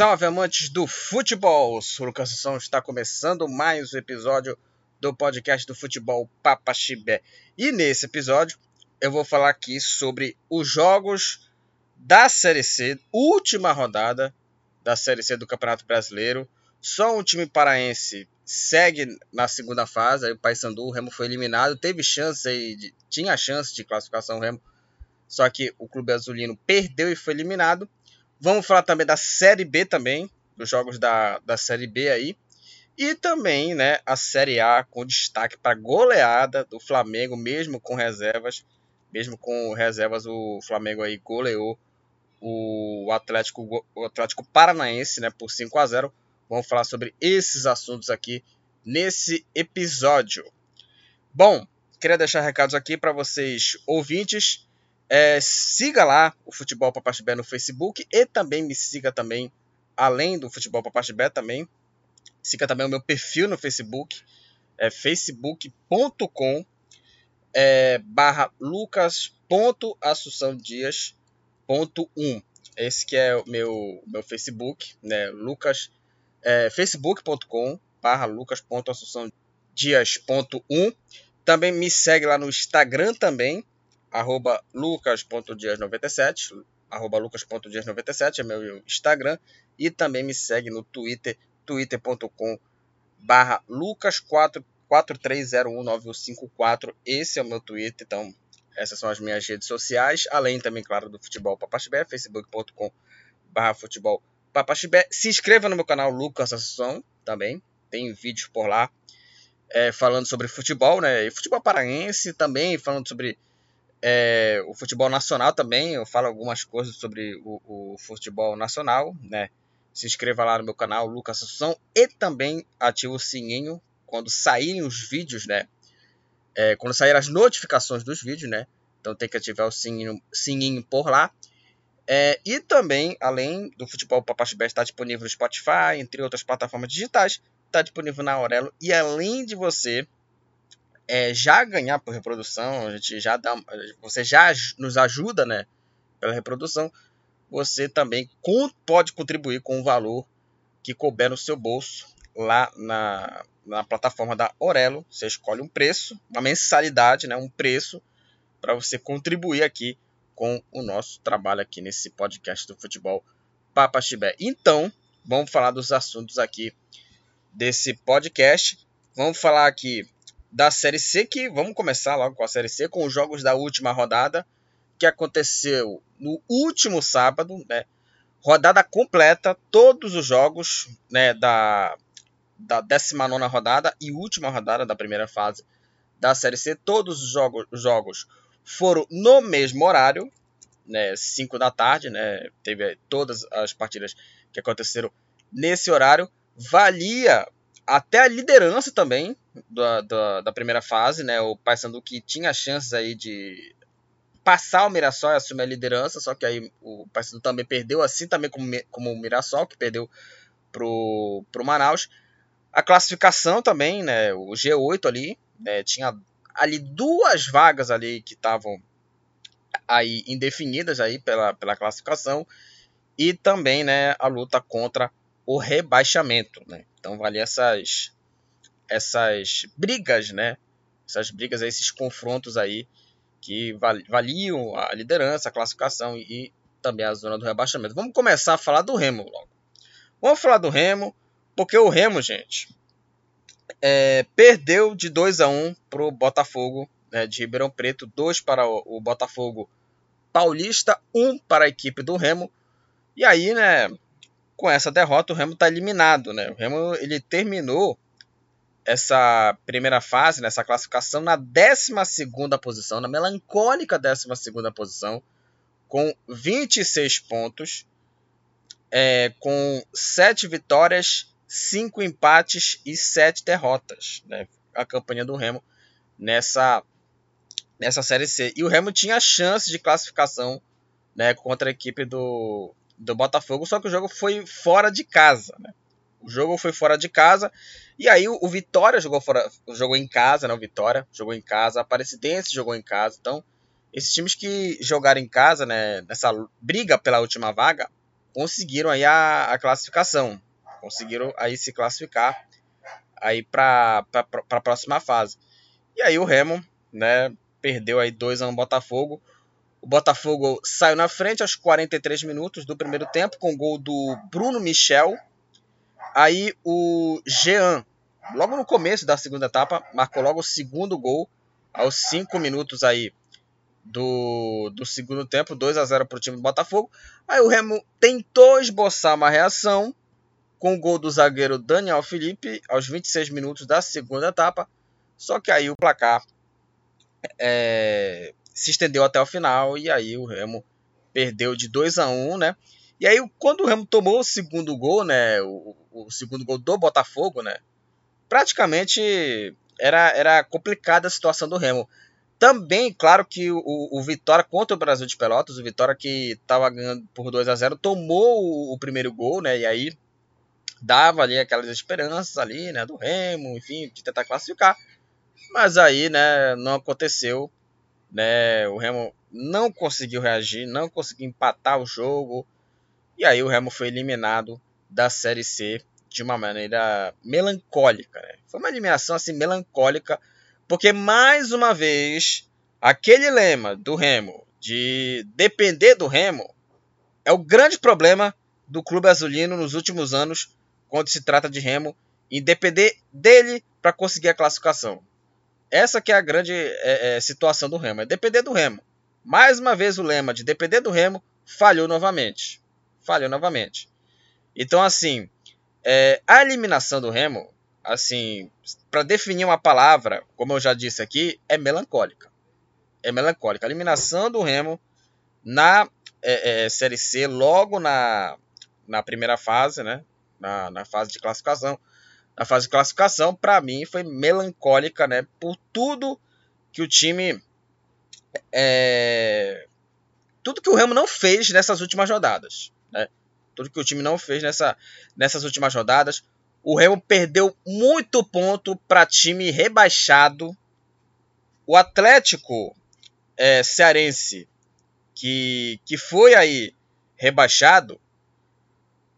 Salve amantes do futebol! Lucas Assunção está começando mais um episódio do podcast do futebol Papa Chibé. E nesse episódio eu vou falar aqui sobre os jogos da Série C, última rodada da Série C do Campeonato Brasileiro. Só um time paraense segue na segunda fase, aí o Paysandu, o Remo foi eliminado, teve chance aí, de, tinha chance de classificação o Remo, só que o Clube Azulino perdeu e foi eliminado. Vamos falar também da Série B também, dos jogos da, da Série B aí. E também né, a Série A com destaque para goleada do Flamengo, mesmo com reservas. Mesmo com reservas, o Flamengo aí goleou o Atlético, o Atlético Paranaense né, por 5 a 0 Vamos falar sobre esses assuntos aqui nesse episódio. Bom, queria deixar recados aqui para vocês ouvintes. É, siga lá o Futebol Papaxibé no Facebook e também me siga também, além do Futebol Papaxibé também, siga também o meu perfil no Facebook, é facebook.com é, barra lucas.assunçãodias.1 Esse que é o meu, meu Facebook, né, lucas, é, facebook.com barra lucas.assunçãodias.1 Também me segue lá no Instagram também, arroba lucas.dias97, arroba lucas.dias97 é meu Instagram, e também me segue no Twitter, twitter.com barra lucas43019154, esse é o meu Twitter, então essas são as minhas redes sociais, além também, claro, do Futebol Papaxibé, facebook.com barra futebol Papaxibé. Se inscreva no meu canal Lucas Assunção também, tem vídeos por lá, é, falando sobre futebol, né, e futebol paraense também, falando sobre é, o futebol nacional também, eu falo algumas coisas sobre o, o, futebol nacional, né? Se inscreva lá no meu canal, Lucas Assunção, e também ative o sininho quando saírem os vídeos, né? É, quando saírem as notificações dos vídeos, né? Então tem que ativar o sininho, sininho por lá. É, e também, além do Futebol Papaxibé está disponível no Spotify, entre outras plataformas digitais, está disponível na Aurelo. E além de você é, já ganhar por reprodução, a gente já dá, você já nos ajuda, né, pela reprodução, você também pode contribuir com o valor que couber no seu bolso lá na, na plataforma da Orelo. Você escolhe um preço, uma mensalidade, né, um preço para você contribuir aqui com o nosso trabalho aqui nesse podcast do futebol Papa Chibé. Então, vamos falar dos assuntos aqui desse podcast. Vamos falar aqui da Série C, que vamos começar logo com a Série C, com os jogos da última rodada, que aconteceu no último sábado, né? Rodada completa, todos os jogos né, da, da 19 rodada e última rodada da primeira fase da Série C. Todos os jogos, os jogos foram no mesmo horário, né, 5 da tarde, né, teve todas as partidas que aconteceram nesse horário. Valia até a liderança também da, da, da, primeira fase, né? O Paysandu que tinha chances aí de passar o Mirassol e assumir a liderança, só que aí o Paysandu também perdeu, assim também como, como o Mirassol, que perdeu pro, pro Manaus. A classificação também, né? O G8 ali, né, tinha ali duas vagas ali que estavam aí indefinidas aí pela, pela classificação e também, né, a luta contra o rebaixamento, né? Então vale essas essas brigas, né? Essas brigas, esses confrontos aí que valiam a liderança, a classificação e também a zona do rebaixamento. Vamos começar a falar do Remo logo. Vamos falar do Remo, porque o Remo, gente, é, perdeu de 2 a 1 para o Botafogo né, de Ribeirão Preto, 2 para o, o Botafogo Paulista, 1 um para a equipe do Remo. E aí, né, com essa derrota, o Remo está eliminado. Né? O Remo ele terminou essa primeira fase, nessa classificação, na 12 posição, na melancólica 12 posição, com 26 pontos, é, com 7 vitórias, 5 empates e 7 derrotas. Né? A campanha do Remo nessa, nessa Série C. E o Remo tinha chance de classificação né, contra a equipe do, do Botafogo, só que o jogo foi fora de casa, né? O jogo foi fora de casa e aí o, o Vitória jogou fora, jogou em casa, né? O Vitória jogou em casa, a Aparecidense jogou em casa. Então, esses times que jogaram em casa, né, nessa briga pela última vaga, conseguiram aí a, a classificação. Conseguiram aí se classificar aí para a próxima fase. E aí o Remo, né, perdeu aí 2 a 1 um Botafogo. O Botafogo saiu na frente aos 43 minutos do primeiro tempo com o gol do Bruno Michel. Aí o Jean, logo no começo da segunda etapa, marcou logo o segundo gol aos 5 minutos aí do, do segundo tempo, 2 a 0 para o time do Botafogo. Aí o Remo tentou esboçar uma reação com o gol do zagueiro Daniel Felipe aos 26 minutos da segunda etapa. Só que aí o placar é, se estendeu até o final e aí o Remo perdeu de 2 a 1 né? E aí quando o Remo tomou o segundo gol, né, o, o segundo gol do Botafogo, né, praticamente era, era complicada a situação do Remo. Também, claro que o, o Vitória contra o Brasil de Pelotas, o Vitória que estava ganhando por 2 a 0 tomou o, o, primeiro gol, né? E aí dava ali aquelas esperanças ali, né? Do Remo, enfim, de tentar classificar. Mas aí, né? Não aconteceu, né? O Remo não conseguiu reagir, não conseguiu empatar o jogo. E aí o Remo foi eliminado da Série C de uma maneira melancólica, né? Foi uma eliminação assim melancólica porque, mais uma vez, aquele lema do Remo de depender do Remo é o grande problema do Clube Azulino nos últimos anos, quando se trata de Remo, e depender dele para conseguir a classificação. Essa que é a grande é, é, situação do Remo, é depender do Remo. Mais uma vez o lema de depender do Remo falhou novamente. Falhou novamente. Então, assim, é, a eliminação do Remo assim, para definir uma palavra, como eu já disse aqui, é melancólica. É melancólica. A eliminação do Remo na é, é, Série C, logo na, na primeira fase, né? Na, na fase de classificação. Na fase de classificação, para mim, foi melancólica, né? Por tudo que o time. É, tudo que o Remo não fez nessas últimas rodadas, né? Tudo que o time não fez nessa, nessas últimas rodadas o Remo perdeu muito ponto para time rebaixado. O Atlético é, Cearense, que, que foi aí rebaixado,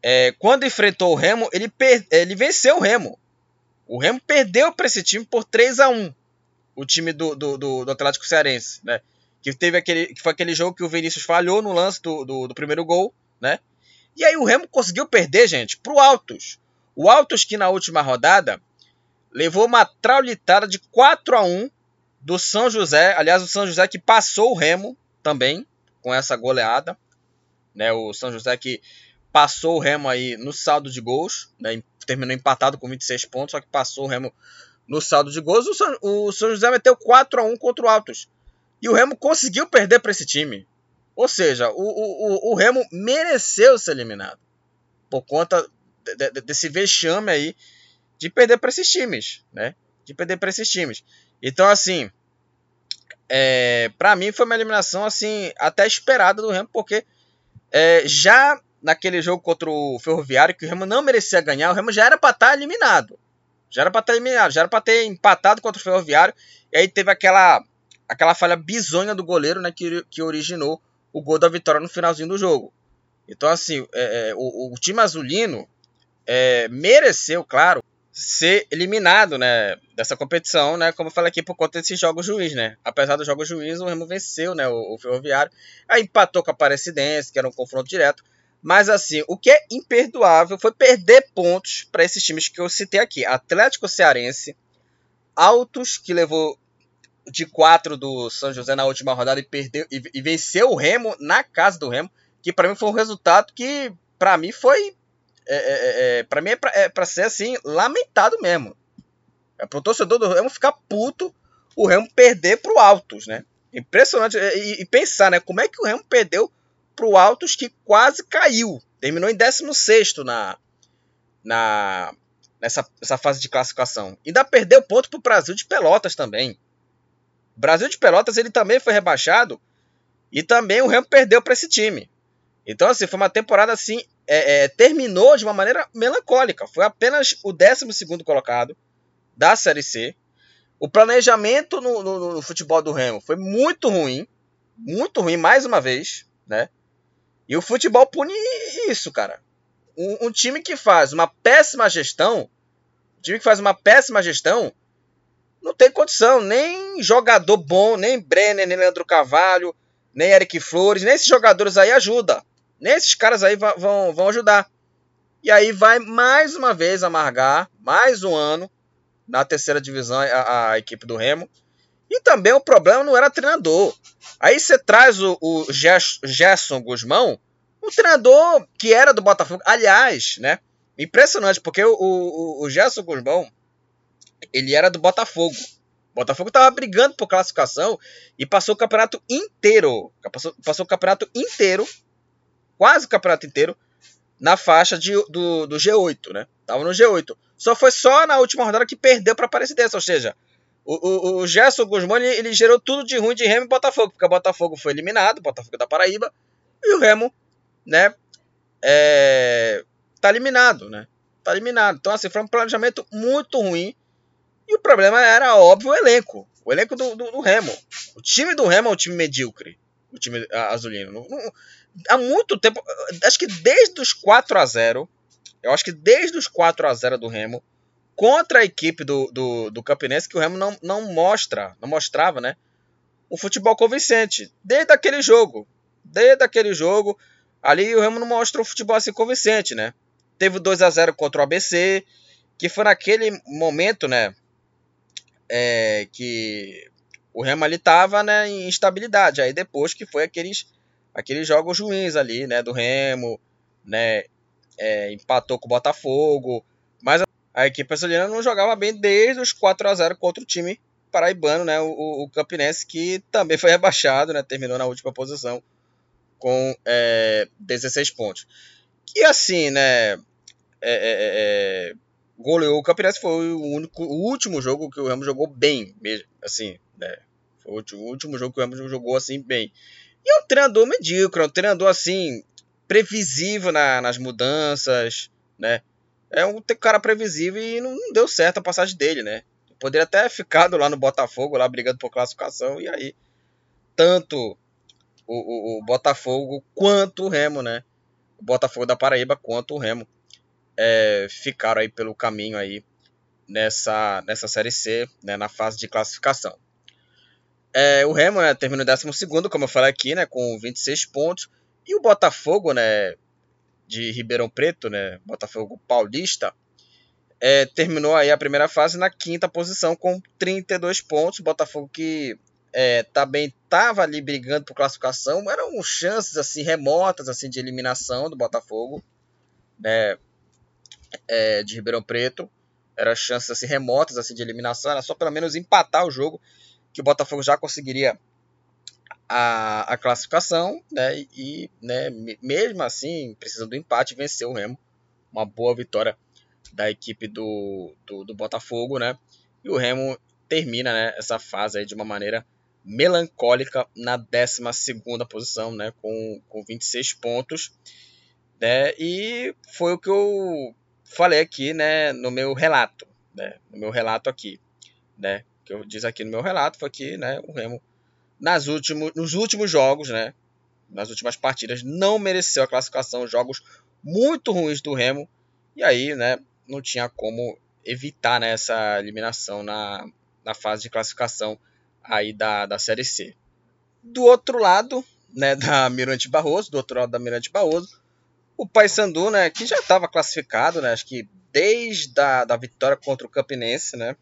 é, quando enfrentou o Remo, ele, per, ele venceu o Remo. O Remo perdeu para esse time por 3 a 1 o time do, do, do, do, Atlético Cearense, né? Que, teve aquele, que foi aquele jogo que o Vinícius falhou no lance do, do, do primeiro gol, né? E aí o Remo conseguiu perder, gente, pro Altos. O Altos que na última rodada levou uma traulitada de 4 a 1 do São José. Aliás, o São José que passou o Remo também com essa goleada. Né, o São José que passou o Remo aí no saldo de gols. Né, terminou empatado com 26 pontos, só que passou o Remo no saldo de gols. O São, o São José meteu 4 a 1 contra o Altos. E o Remo conseguiu perder para esse time. Ou seja, o, o, o Remo mereceu ser eliminado. Por conta de, desse vexame aí de perder para esses times, né? De perder para esses times. Então, assim, é, para mim foi uma eliminação assim até esperada do Remo, porque é, já naquele jogo contra o Ferroviário, que o Remo não merecia ganhar, o Remo já era para estar tá eliminado. Já era para estar tá eliminado, já era para ter empatado contra o Ferroviário, e aí teve aquela aquela falha bizonha do goleiro, né, que, que originou o gol da vitória no finalzinho do jogo. Então, assim, é, é o, o, time azulino é, mereceu, claro, ser eliminado, né, dessa competição, né, como eu falei aqui, por conta desse jogo juiz, né. Apesar do jogo juiz, o Remo venceu, né, o, o Ferroviário, aí empatou com a Aparecidense, que era um confronto direto, mas assim, o que é imperdoável foi perder pontos para esses times que eu citei aqui, Atlético Cearense, Altos, que levou de 4 do São José na última rodada e perdeu e, e venceu o Remo na casa do Remo, que para mim foi um resultado que para mim foi é, é, é, é para mim é pra, é ser assim, lamentado mesmo. É pro torcedor do Remo ficar puto o Remo perder pro Altos, né? Impressionante. E, e, pensar, né? Como é que o Remo perdeu pro Altos que quase caiu. Terminou em 16 na, na, nessa, nessa fase de classificação. Ainda perdeu ponto pro Brasil de Pelotas também. O Brasil de Pelotas ele também foi rebaixado e também o Remo perdeu para esse time. Então, assim, foi uma temporada assim é, é, terminou de uma maneira melancólica. Foi apenas o 12 colocado da Série C. O planejamento no, no, no, futebol do Remo foi muito ruim. Muito ruim, mais uma vez. Né? E o futebol pune isso, cara. Um, um, time que faz uma péssima gestão, um time que faz uma péssima gestão, não tem condição, nem jogador bom, nem Brenner, nem Leandro Carvalho, nem Eric Flores, nem esses jogadores aí ajuda. Nem esses caras aí vão, vão ajudar. E aí vai mais uma vez amargar, mais um ano, na terceira divisão, a, a equipe do Remo. E também o problema não era treinador. Aí você traz o, o Gerson Guzmão, um treinador que era do Botafogo. Aliás, né? Impressionante, porque o, o, o Gerson Guzmão, ele era do Botafogo. O Botafogo estava brigando por classificação e passou o campeonato inteiro. Passou, passou o campeonato inteiro, quase o campeonato inteiro, na faixa de, do, do G8, né? Tava no G8. Só foi só na última rodada que perdeu para a Aparecidense, ou seja, o, o, o Gerson Guzmão ele, gerou tudo de ruim de Remo e Botafogo, porque o Botafogo foi eliminado, o Botafogo da Paraíba, e o Remo, né, é, tá eliminado, né? Tá eliminado. Então, assim, foi um planejamento muito ruim. E o problema era, óbvio, o elenco. O elenco do, do, do Remo. O time do Remo é um time medíocre. O time azulino. Não, não, há muito tempo, acho que desde os 4 a 0 eu acho que desde os 4 a 0 do Remo, contra a equipe do, do, do Campinense, que o Remo não, não mostra, não mostrava, né? Um futebol convincente. Desde aquele jogo. Desde aquele jogo, ali o Remo não mostra um futebol assim convincente, né? Teve o 2 a 0 contra o ABC, que foi naquele momento, né? É, que o Remo ali tava né, em instabilidade. Aí depois que foi aqueles aqueles jogos ruins ali, né, do Remo, né, é, empatou com o Botafogo, mas a equipe açulina não jogava bem desde os 4 a 0 contra o time paraibano, né, o, o Campinense, que também foi rebaixado, né, terminou na última posição com é, 16 pontos. E assim, né, é, é, é, é, goleou o Campinense, foi o, único, o último jogo que o Remo jogou bem, mesmo, assim, né, foi o último, jogo que o Remo jogou assim bem. E é um treinador medíocre, é um treinador assim, previsível na, nas mudanças, né? É um cara previsível e não, deu certo a passagem dele, né? Poderia até ficado lá no Botafogo, lá brigando por classificação, e aí tanto o, o, o Botafogo quanto o Remo, né? O Botafogo da Paraíba quanto o Remo é, ficaram aí pelo caminho aí nessa, nessa Série C, né, na fase de classificação. É, o Remo né, terminou em 12, como eu falei aqui, né, com 26 pontos. E o Botafogo, né, de Ribeirão Preto, né, Botafogo Paulista, é, terminou aí a primeira fase na quinta posição com 32 pontos. Botafogo que é, também estava ali brigando por classificação, eram chances assim remotas assim de eliminação do Botafogo, né, é, de Ribeirão Preto. Eram chances assim remotas assim de eliminação, era só pelo menos empatar o jogo que o Botafogo já conseguiria a, a classificação, né? E né, mesmo assim, precisando do empate, venceu o Remo. Uma boa vitória da equipe do, do, do Botafogo, né? E o Remo termina né, essa fase de uma maneira melancólica na 12 posição, né? Com, com 26 pontos. Né, e foi o que eu falei aqui, né? No meu relato, né? No meu relato aqui, né? que eu disse aqui no meu relato foi que né, o Remo nas nos últimos jogos, né, nas últimas partidas, não mereceu a classificação. Jogos muito ruins do Remo. E aí, né, não tinha como evitar né, essa eliminação na, na fase de classificação aí da, da Série C. Do outro lado, né, da Mirante Barroso, do outro lado da Mirante Barroso, o Paysandu, né, que já estava classificado, né, acho que desde a da vitória contra o Campinense, né,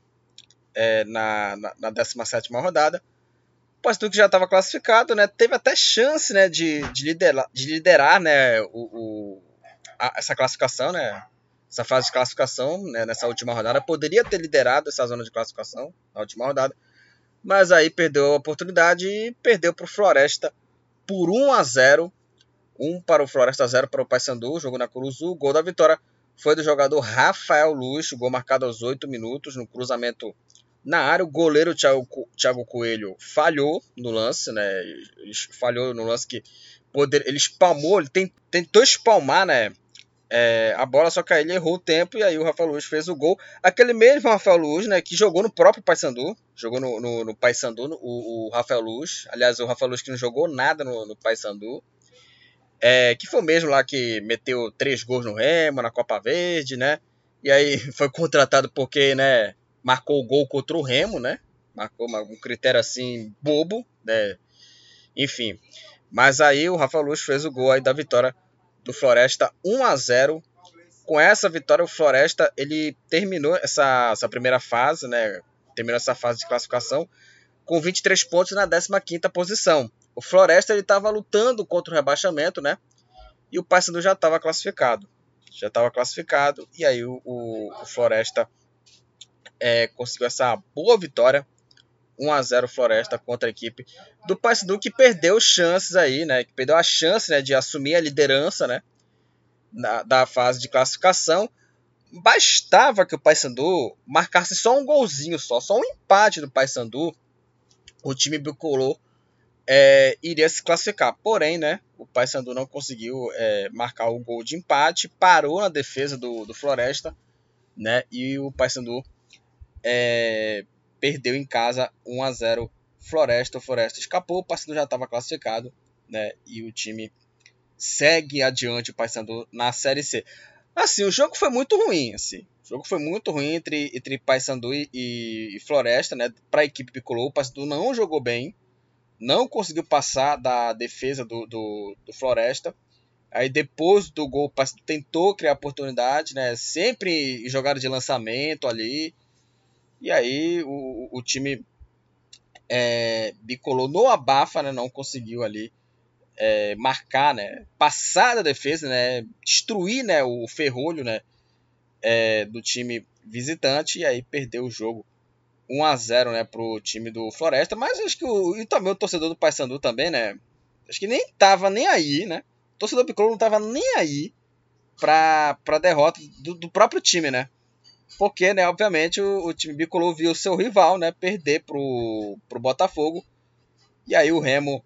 é, na, na, na 17 rodada. O Pastuque já estava classificado, né? Teve até chance né, de, de, liderar, de liderar né, o, o a, essa classificação, né? Essa fase de classificação né, nessa última rodada. Poderia ter liderado essa zona de classificação na última rodada. Mas aí perdeu a oportunidade e perdeu para o Floresta por 1 a 0 1 para o Floresta, 0 para o Paysandu, jogo na Curuzu. O gol da vitória foi do jogador Rafael Luz, gol marcado aos 8 minutos no cruzamento na área, o goleiro Thiago, Coelho falhou no lance, né? Ele falhou no lance que poder, ele espalmou, ele tentou espalmar, né? É, a bola, só que aí ele errou o tempo e aí o Rafael Luz fez o gol. Aquele mesmo Rafael Luz, né, que jogou no próprio Paysandu, jogou no, no, no Paysandu, o, o Rafael Luz. Aliás, o Rafael Luz que não jogou nada no, no Paysandu. é, que foi o mesmo lá que meteu três gols no Remo, na Copa Verde, né? E aí foi contratado porque, né, marcou o gol contra o Remo, né? Marcou uma, um critério assim bobo, né? Enfim. Mas aí o Rafa Luz fez o gol aí da vitória do Floresta 1 a 0. Com essa vitória o Floresta ele terminou essa, essa primeira fase, né? Terminou essa fase de classificação com 23 pontos na 15ª posição. O Floresta ele estava lutando contra o rebaixamento, né? E o Paysandu já estava classificado. Já estava classificado. E aí o, o, o Floresta é, conseguiu essa boa vitória. 1 a 0 Floresta contra a equipe do Paysandu que perdeu chances aí, né? Que perdeu a chance né, de assumir a liderança, né? Na, da fase de classificação. Bastava que o Paysandu marcasse só um golzinho só, só um empate do Paysandu. O time bicolor é, iria se classificar. Porém, né, o Paysandu não conseguiu é, marcar o gol de empate, parou na defesa do, do Floresta, né, e o Paysandu é, perdeu em casa 1 a 0 Floresta. O Floresta escapou, o Paysandu já estava classificado, né, e o time segue adiante o Paysandu na Série C. Assim, o jogo foi muito ruim, assim. O jogo foi muito ruim entre, entre Paysandu e, e Floresta, né? Para a equipe Picolor, o Paysandu não jogou bem, não conseguiu passar da defesa do, do, do Floresta. Aí depois do gol tentou criar oportunidade, né? Sempre jogada de lançamento ali. E aí o, o time é, bicolou no abafa, né? Não conseguiu ali é, marcar, né? Passar da defesa, né? Destruir, né? O ferrolho, né? É, do time visitante e aí perdeu o jogo 1 a 0 né, pro time do Floresta, mas acho que o, e também o torcedor do Paysandu também, né, acho que nem tava nem aí, né, o torcedor Piccolo não tava nem aí pra, pra derrota do, do próprio time, né, porque, né, obviamente o, o time bicolor viu seu rival, né, perder pro, pro Botafogo, e aí o Remo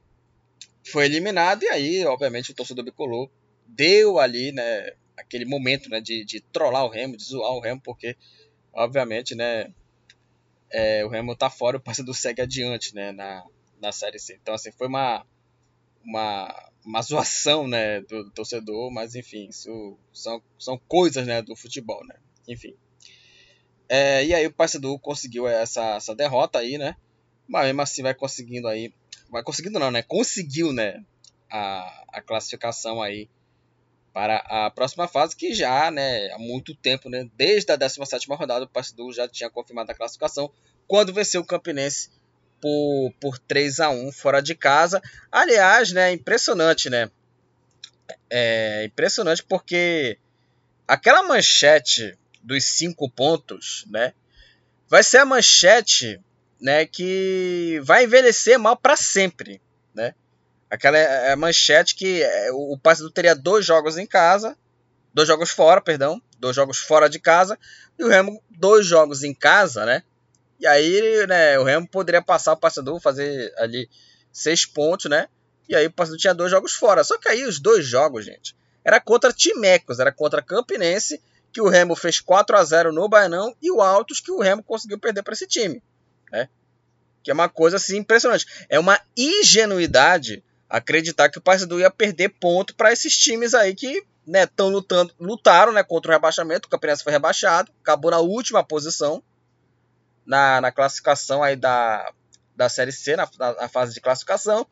foi eliminado, e aí, obviamente, o torcedor bicolor deu ali, né, aquele momento, né, de, de trollar o Remo, de zoar o Remo, porque, obviamente, né, é, o Remo tá fora, o Paysandu segue adiante, né, na, na Série C. Então, assim, foi uma, uma, uma zoação, né, do, do torcedor, mas, enfim, isso são, são coisas, né, do futebol, né, enfim. É, e aí o Paysandu conseguiu essa, essa derrota aí, né, mas mesmo assim vai conseguindo aí, vai conseguindo não, né, conseguiu, né, a, a classificação aí para a próxima fase, que já né, há muito tempo, né, desde a 17 rodada, o Paysandu já tinha confirmado a classificação, quando venceu o Campinense por, por 3 a 1 fora de casa. Aliás, né, impressionante, né? É impressionante porque aquela manchete dos cinco pontos, né, vai ser a manchete, né, que vai envelhecer mal para sempre, né? Aquela é, é manchete que é, o Paysandu teria dois jogos em casa, dois jogos fora, perdão, dois jogos fora de casa, e o Remo dois jogos em casa, né? E aí, né, o Remo poderia passar o Paysandu, fazer ali seis pontos, né? E aí o Paysandu tinha dois jogos fora. Só que aí os dois jogos, gente, era contra Timecos, era contra Campinense, que o Remo fez 4 a 0 no Baianão, e o Altos que o Remo conseguiu perder para esse time, né? Que é uma coisa assim impressionante. É uma ingenuidade acreditar que o Paysandu ia perder ponto para esses times aí que né, lutando, lutaram né, contra o rebaixamento. O Campinense foi rebaixado, acabou na última posição na, na classificação aí da, da Série C, na, na fase de classificação.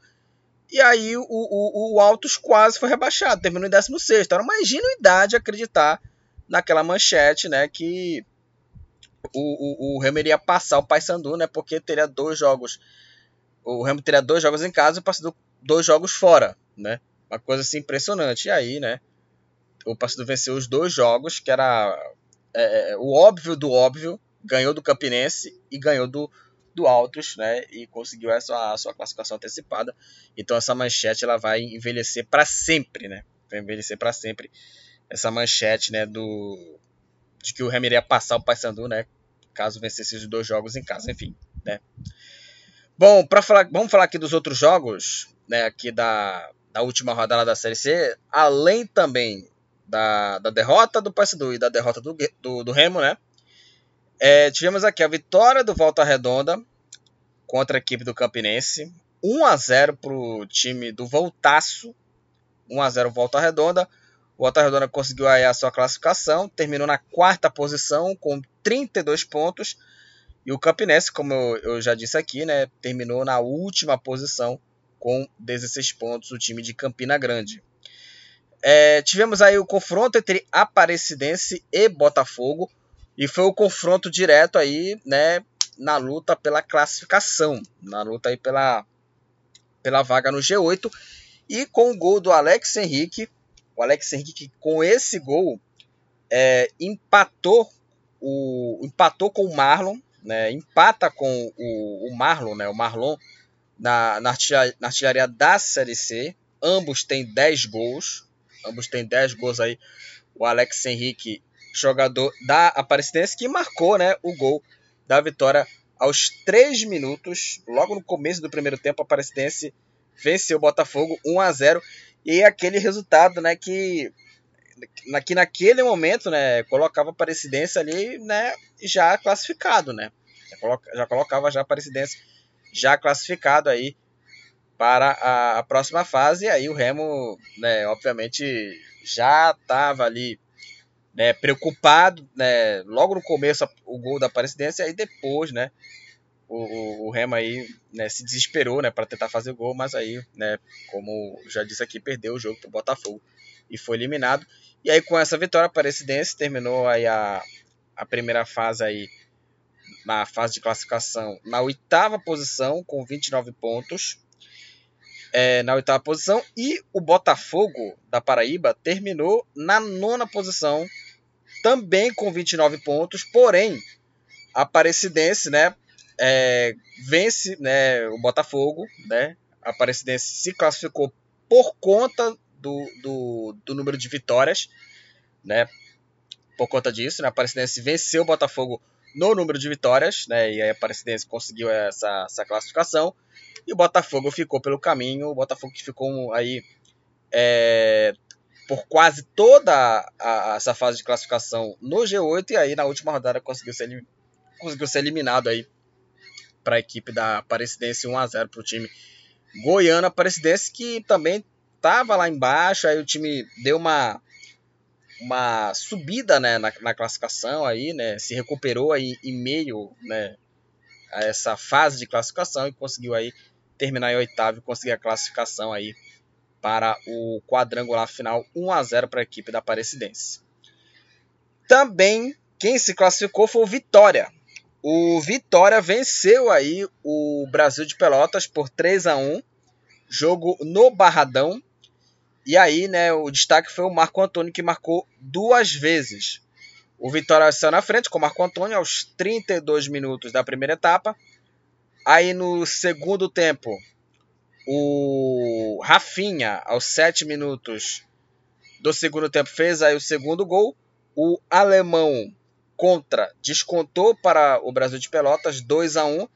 E aí o, o, o Altos quase foi rebaixado, terminou em 16. Então era uma ingenuidade acreditar naquela manchete, né, que o, o, o Remo iria passar o Paysandu, né, porque teria dois jogos. O Remo teria dois jogos em casa e o Paysandu dois jogos fora, né? Uma coisa assim impressionante. E aí, né? O Paysandu venceu os dois jogos, que era é, o óbvio do óbvio, ganhou do Campinense e ganhou do, do Altos, né? E conseguiu essa a sua classificação antecipada. Então essa manchete ela vai envelhecer para sempre, né? Vai envelhecer para sempre essa manchete, né? Do de que o Remo iria passar o Paysandu, né? Caso vencesse os dois jogos em casa, enfim, né? Bom, para falar, vamos falar aqui dos outros jogos, né, aqui da, da última rodada da Série C, além também da, da derrota do Paysandu e da derrota do, do, do Remo, né? É, tivemos aqui a vitória do Volta Redonda contra a equipe do Campinense, 1 a 0 para o time do Voltaço, 1 a 0 Volta Redonda. O Volta Redonda conseguiu aí a sua classificação, terminou na quarta posição com 32 pontos. E o Campinense, como eu, eu já disse aqui, né, terminou na última posição com 16 pontos, o time de Campina Grande. É, tivemos aí o confronto entre Aparecidense e Botafogo. E foi o confronto direto aí, né, na luta pela classificação, na luta aí pela, pela vaga no G8. E com o gol do Alex Henrique, o Alex Henrique com esse gol é, empatou o empatou com o Marlon, né, empata com o, o Marlon, né, o Marlon na, na, artilharia, na artilharia da Série C. Ambos têm 10 gols, ambos têm 10 gols aí. O Alex Henrique jogador da Aparecidense, que marcou né, o gol da vitória aos 3 minutos, logo no começo do primeiro tempo, a Aparecidense venceu o Botafogo 1 a 0 e aquele resultado né, que, que naquele momento né, colocava a Aparecidense ali né, já classificado, né? Já, colocava já a Aparecidense já classificado aí para a, a próxima fase, e aí o Remo, né, obviamente, já estava ali né, preocupado, né, logo no começo o gol da Aparecidense, aí depois, né, o, o, Remo aí né, se desesperou, né, para tentar fazer o gol, mas aí, né, como já disse aqui, perdeu o jogo para o Botafogo e foi eliminado. E aí com essa vitória, a Aparecidense terminou aí a, a primeira fase aí na fase de classificação na oitava posição com 29 pontos. É, na oitava posição e o Botafogo da Paraíba terminou na nona posição também com 29 pontos, porém a Aparecidense, né, é, vence, né, o Botafogo, né, a Aparecidense se classificou por conta do, do, do número de vitórias, né, por conta disso, né, a Aparecidense venceu o Botafogo no número de vitórias, né, e a Aparecidense conseguiu essa, essa classificação, e o Botafogo ficou pelo caminho, o Botafogo que ficou aí é, por quase toda a, a, essa fase de classificação no G8 e aí na última rodada conseguiu ser, conseguiu ser eliminado aí para a equipe da Aparecidense 1 a 0 para o time goiano Aparecidense que também estava lá embaixo, aí o time deu uma uma subida né, na, na classificação aí, né, se recuperou aí em meio né, a essa fase de classificação e conseguiu aí terminar em oitavo e conseguir a classificação aí para o quadrangular final 1 a 0 para a equipe da Aparecidense. Também quem se classificou foi o Vitória. O Vitória venceu aí o Brasil de Pelotas por 3 a 1, jogo no Barradão. E aí, né, o destaque foi o Marco Antônio que marcou duas vezes. O Vitória saiu na frente com o Marco Antônio aos 32 minutos da primeira etapa. Aí no segundo tempo, o Rafinha, aos 7 minutos do segundo tempo, fez aí o segundo gol. O alemão contra descontou para o Brasil de Pelotas 2 a 1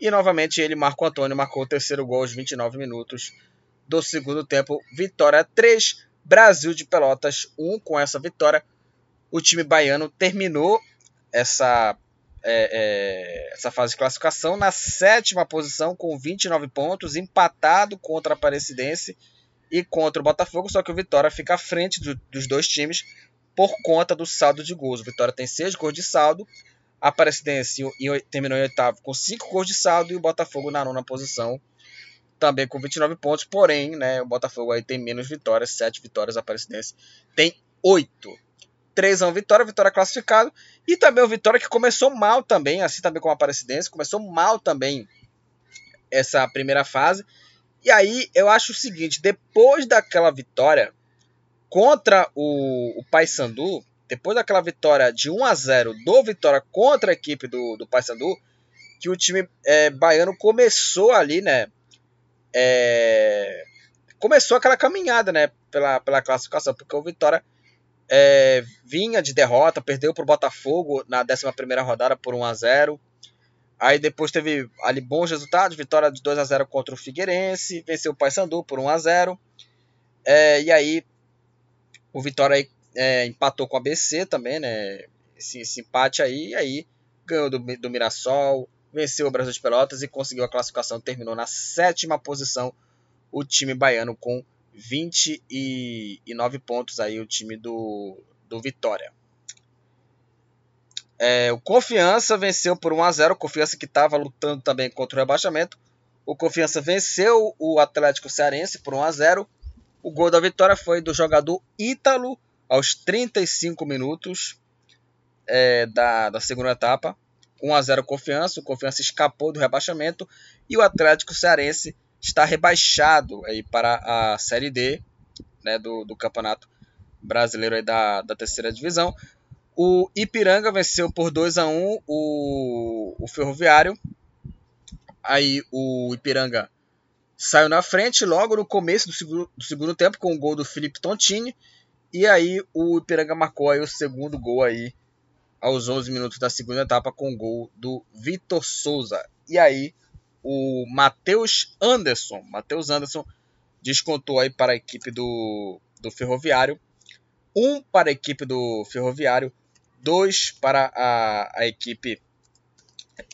e novamente ele, Marco Antônio, marcou o terceiro gol aos 29 minutos do segundo tempo. Vitória 3, Brasil de Pelotas 1. Com essa vitória, o time baiano terminou essa é, é, essa fase de classificação na sétima posição com 29 pontos, empatado contra a Aparecidense e contra o Botafogo, só que o Vitória fica à frente do, dos dois times por conta do saldo de gols. O Vitória tem 6 gols de saldo, a Aparecidense terminou em oitavo com 5 gols de saldo e o Botafogo na nona posição também com 29 pontos, porém, né, o Botafogo aí tem menos vitórias, 7 vitórias, a Aparecidense tem 8. 3 a 1 Vitória, Vitória classificado. E também o Vitória que começou mal também, assim também como a Aparecidense, começou mal também essa primeira fase. E aí eu acho o seguinte, depois daquela vitória contra o, o Paysandu, depois daquela vitória de 1 a 0 do Vitória contra a equipe do, do Paysandu, que o time é, baiano começou ali, né? É, começou aquela caminhada, né? Pela, pela classificação, porque o Vitória é, vinha de derrota, perdeu para o Botafogo na 11 rodada por 1 a 0 Aí depois teve ali bons resultados, vitória de 2 a 0 contra o Figueirense, venceu o Paysandu por 1 a 0 é, E aí o Vitória aí, é, empatou com a BC também, né? Esse, esse empate aí, e aí ganhou do, do Mirassol, venceu o Brasil de Pelotas e conseguiu a classificação, terminou na sétima posição o time baiano com 29 pontos aí o time do, do Vitória. É, o Confiança venceu por 1 a 0 Confiança que estava lutando também contra o rebaixamento. O Confiança venceu o Atlético Cearense por 1 a 0 O gol da vitória foi do jogador Ítalo aos 35 minutos é, da, da segunda etapa. 1 a 0 Confiança. O Confiança escapou do rebaixamento e o Atlético Cearense está rebaixado aí para a Série D né, do, do Campeonato Brasileiro aí da, da terceira divisão. O Ipiranga venceu por 2 a 1 o, o Ferroviário. Aí o Ipiranga saiu na frente logo no começo do segundo, do segundo tempo com o gol do Felipe Tontini. E aí o Ipiranga marcou aí o segundo gol aí aos 11 minutos da segunda etapa com o gol do Vitor Souza. E aí o Matheus Anderson, Matheus Anderson descontou aí para a equipe do, do Ferroviário, um para a equipe do Ferroviário, dois para a, a equipe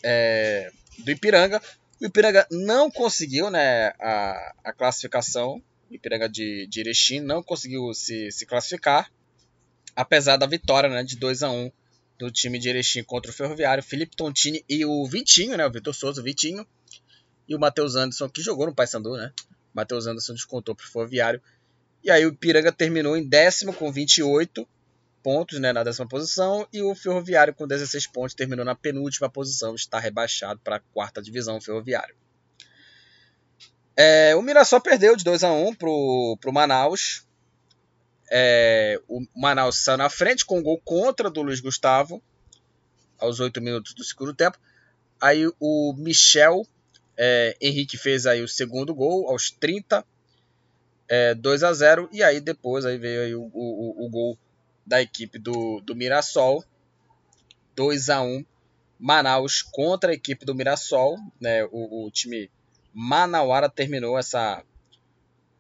é, do Ipiranga. O Ipiranga não conseguiu né, a, a classificação, o Ipiranga de, de Erechim não conseguiu se, se classificar, apesar da vitória né, de 2 a 1 do time de Erechim contra o Ferroviário, Felipe Tontini e o Vitinho, né, o Vitor Souza, o Vitinho, e o Matheus Anderson, que jogou no Paysandu, né? Matheus Anderson descontou para o Ferroviário. E aí o Piranga terminou em décimo com 28 pontos né, na décima posição. E o Ferroviário com 16 pontos terminou na penúltima posição. Está rebaixado para a quarta divisão Ferroviário. É, o Mirassol perdeu de 2 a 1 para o Manaus. É, o Manaus saiu na frente com um gol contra do Luiz Gustavo aos 8 minutos do segundo tempo. Aí o Michel é, Henrique fez aí o segundo gol aos 30, é, 2 a 0 e aí depois aí veio aí o, o, o gol da equipe do, do Mirassol, 2 a 1 Manaus contra a equipe do Mirassol, né? O, o time Manauara terminou essa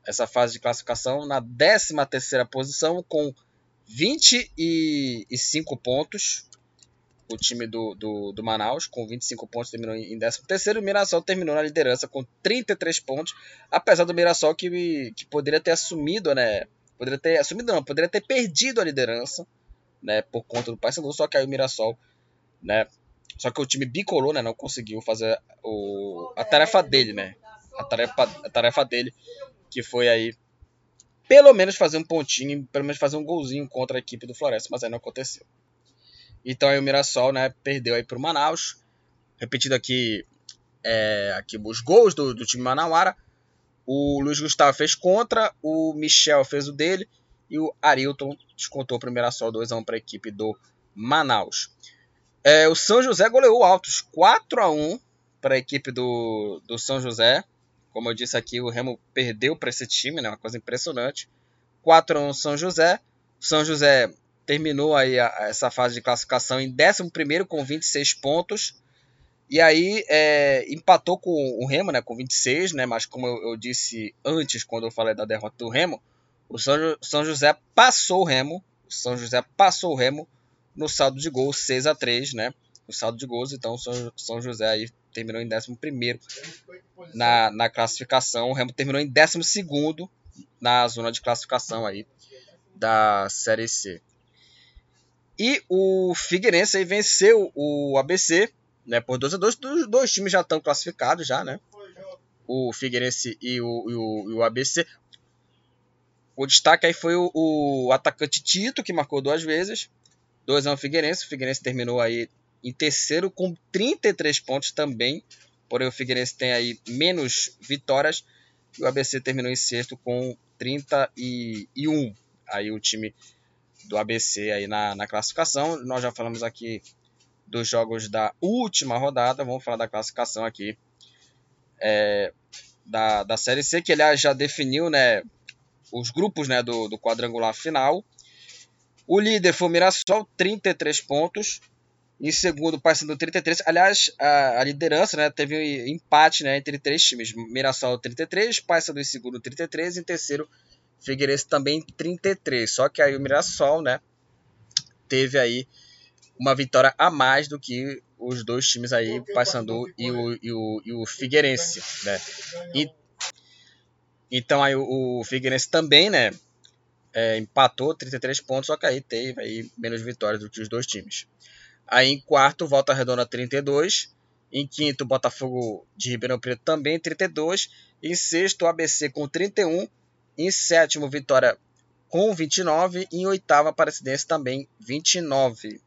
essa fase de classificação na 13 terceira posição com 25 pontos o time do, do, do, Manaus, com 25 pontos, terminou em 13 O Mirassol terminou na liderança com 33 pontos, apesar do Mirassol que, que poderia ter assumido, né? Poderia ter assumido, não, poderia ter perdido a liderança, né? Por conta do Paysandu, só que aí o Mirassol, né? Só que o time bicolor, né? Não conseguiu fazer o, a tarefa dele, né? A tarefa, a tarefa dele, que foi aí pelo menos fazer um pontinho, pelo menos fazer um golzinho contra a equipe do Floresta, mas aí não aconteceu. Então aí o Mirassol, né, perdeu aí pro Manaus. Repetido aqui, é, aqui os gols do, do time Manauara. O Luiz Gustavo fez contra, o Michel fez o dele e o Arilton descontou o Mirassol 2 a 1 para a equipe do Manaus. É, o São José goleou altos 4 a 1 para a equipe do, do São José. Como eu disse aqui, o Remo perdeu para esse time, né? Uma coisa impressionante. 4 a 1 São José. O São José terminou aí a, a, essa fase de classificação em 11 com 26 pontos. E aí é, empatou com o Remo, né, com 26, né, mas como eu, eu, disse antes, quando eu falei da derrota do Remo, o São, São José passou o Remo, o São José passou o Remo no saldo de gols 6 a 3 né, no saldo de gols, então o São, São José aí terminou em 11 na, na classificação, o Remo terminou em 12 na zona de classificação aí da Série C. E o Figueirense aí venceu o ABC né, por 2 a 2 Os dois times já estão classificados, já, né? O Figueirense e o, e o, e o ABC. O destaque aí foi o, o, atacante Tito, que marcou duas vezes. 2 a 1 Figueirense. O Figueirense terminou aí em terceiro com 33 pontos também. Porém, o Figueirense tem aí menos vitórias. E o ABC terminou em sexto com 31. Aí o time do ABC aí na, na classificação. Nós já falamos aqui dos jogos da última rodada, vamos falar da classificação aqui é, da, da Série C, que aliás já definiu né, os grupos né, do, do quadrangular final. O líder foi o Mirassol, 33 pontos. Em segundo, o Paysandu 33. Aliás, a, a, liderança né, teve um empate né, entre três times. Mirassol 33, Paysandu em segundo 33, em terceiro Figueirense também 33. Só que aí o Mirassol, né, teve aí uma vitória a mais do que os dois times aí, Paysandu e o, e, o, e o Figueirense, né? E, Então aí o, o Figueirense também, né? É, empatou 33 pontos, só que aí teve aí menos vitórias do que os dois times. Aí em quarto, Volta Redonda 32. Em quinto, Botafogo de Ribeirão Preto também 32. Em sexto, ABC com 31. Em sétimo, Vitória com 29. E em oitavo, Aparecidense também 29.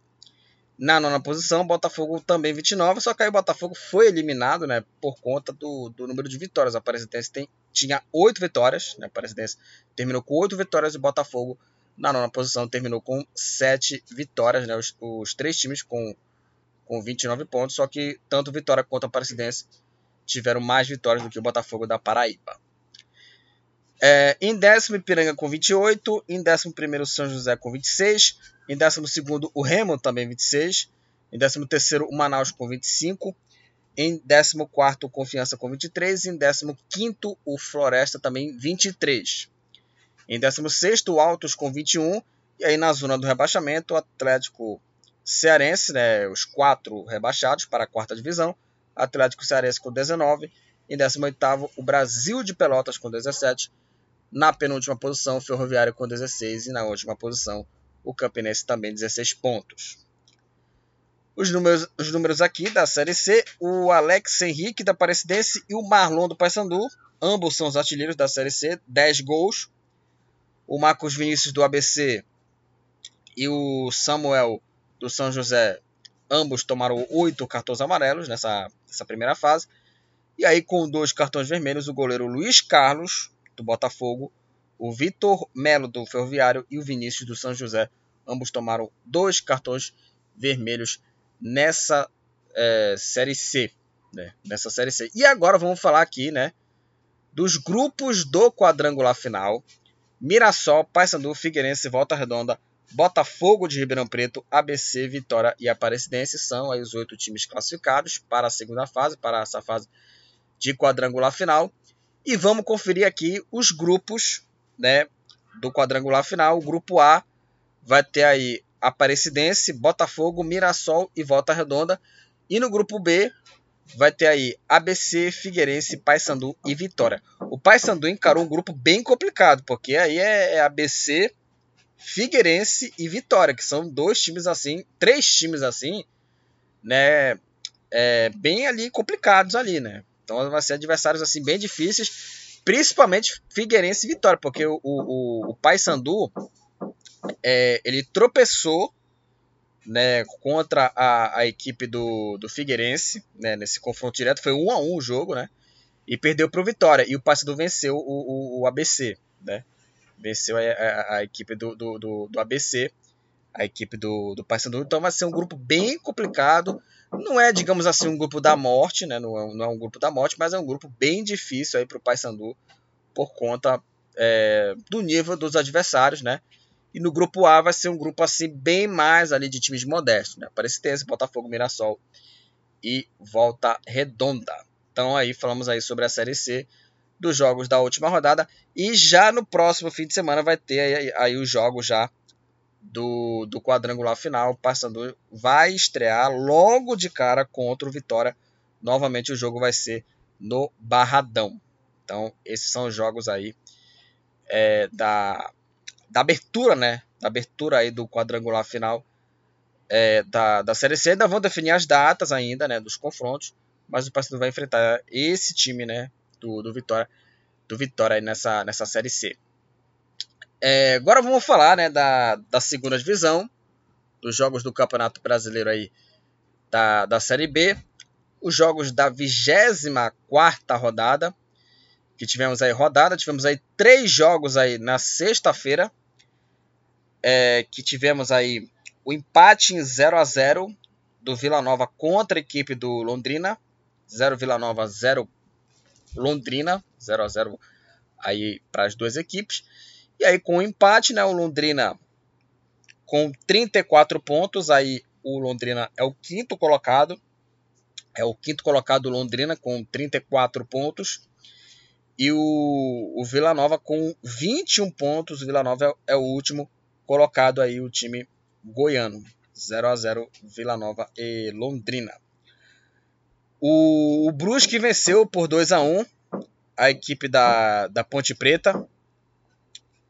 Na nona posição, Botafogo também 29, só que aí o Botafogo foi eliminado né, por conta do, do número de vitórias. A Aparecidense tem, tinha 8 vitórias, né, a Aparecidense terminou com 8 vitórias e o Botafogo na nona posição terminou com 7 vitórias. Né, os, os três times com, com 29 pontos, só que tanto Vitória quanto a Aparecidense tiveram mais vitórias do que o Botafogo da Paraíba. É, em décimo, Ipiranga com 28. Em décimo primeiro, São José com 26. Em décimo segundo, o Remo também 26. Em décimo terceiro, o Manaus com 25. Em décimo quarto, o Confiança com 23. Em décimo quinto, o Floresta também 23. Em décimo sexto, o Altos com 21. E aí na zona do rebaixamento, o Atlético Cearense, né, os quatro rebaixados para a quarta divisão. Atlético Cearense com 19. Em 18º, o Brasil de Pelotas com 17 na penúltima posição, o Ferroviário com 16 e na última posição, o Campinense também 16 pontos. Os números, os números aqui da Série C, o Alex Henrique da Aparecidense e o Marlon do Paysandu, ambos são os artilheiros da Série C, 10 gols. O Marcos Vinícius do ABC e o Samuel do São José, ambos tomaram 8 cartões amarelos nessa, nessa primeira fase. E aí, com dois cartões vermelhos, o goleiro Luiz Carlos do Botafogo, o Vitor Melo do Ferroviário e o Vinícius do São José. Ambos tomaram dois cartões vermelhos nessa é, série C, né? Nessa série C. E agora vamos falar aqui, né, dos grupos do quadrangular final. Mirassol, Paysandu, Figueirense, Volta Redonda, Botafogo de Ribeirão Preto, ABC, Vitória e Aparecidense são aí os oito times classificados para a segunda fase, para essa fase de quadrangular final. E vamos conferir aqui os grupos né, do quadrangular final. O grupo A vai ter aí Aparecidense, Botafogo, Mirassol e Volta Redonda. E no grupo B vai ter aí ABC, Figueirense, Paysandu e Vitória. O Paysandu encarou um grupo bem complicado, porque aí é, é ABC, Figueirense e Vitória, que são dois times assim, três times assim, né, é, bem ali complicados ali, né? Então vai ser adversários assim bem difíceis, principalmente Figueirense e Vitória, porque o, o, o Paysandu é, ele tropeçou né, contra a, a equipe do, do Figueirense né, nesse confronto direto. Foi 1 a 1 o jogo, né? E perdeu para o Vitória. E o Paysandu venceu o, o, o, ABC, né? Venceu a, a, a equipe do, do, do, do, ABC, a equipe do, do Paysandu. Então vai ser um grupo bem complicado. Não é, digamos assim, um grupo da morte, né? Não é, não é um grupo da morte, mas é um grupo bem difícil aí para o Paysandu por conta é, do nível dos adversários, né? E no grupo A vai ser um grupo assim bem mais ali de times modestos, né? Aparecidense, Botafogo, Mirassol e Volta Redonda. Então aí falamos aí sobre a Série C dos jogos da última rodada e já no próximo fim de semana vai ter aí, aí os jogos já do, do quadrangular final. O Paysandu vai estrear logo de cara contra o Vitória. Novamente o jogo vai ser no Barradão. Então, esses são os jogos aí é, da, da abertura, né? Da abertura aí do quadrangular final é, da, da Série C. Ainda vão definir as datas ainda, né? Dos confrontos. Mas o Paysandu vai enfrentar esse time, né? Do, do Vitória, do Vitória aí nessa, nessa Série C. É, agora vamos falar né, da, da segunda divisão, dos jogos do Campeonato Brasileiro aí da, da Série B, os jogos da 24 rodada, que tivemos aí rodada, tivemos aí três jogos aí na sexta-feira, é, que tivemos aí o empate em 0 a 0 do Vila Nova contra a equipe do Londrina, 0 Vila Nova, 0 Londrina, 0 a 0 aí para as duas equipes. E aí com o empate, né, o Londrina com 34 pontos, aí o Londrina é o quinto colocado. É o quinto colocado Londrina com 34 pontos. E o, o Vila Nova com 21 pontos. O Vila Nova é, é o último colocado aí, o time goiano. 0 a 0 Vila Nova e Londrina. O, o Brusque venceu por 2 a 1 a equipe da, da Ponte Preta.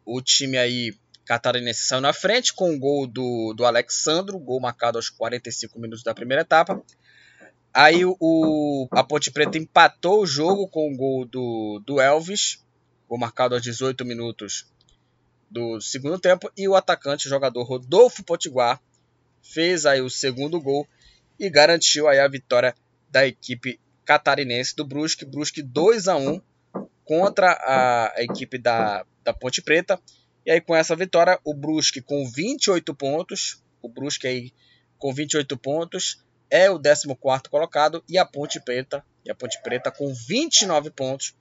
O time aí catarinense saiu na frente com o gol do, do Alexandro, gol marcado aos 45 minutos da primeira etapa. Aí o, a Ponte Preta empatou o jogo com o gol do, do Elvis, gol marcado aos 18 minutos do segundo tempo. E o atacante, o jogador Rodolfo Potiguar, fez aí o segundo gol e garantiu aí a vitória da equipe catarinense do Brusque. Brusque 2 a 1 contra a, a equipe da, da Ponte Preta. E aí com essa vitória, o Brusque com 28 pontos, o Brusque aí com 28 pontos é o 14 colocado e a Ponte Preta, e a Ponte Preta com 29 pontos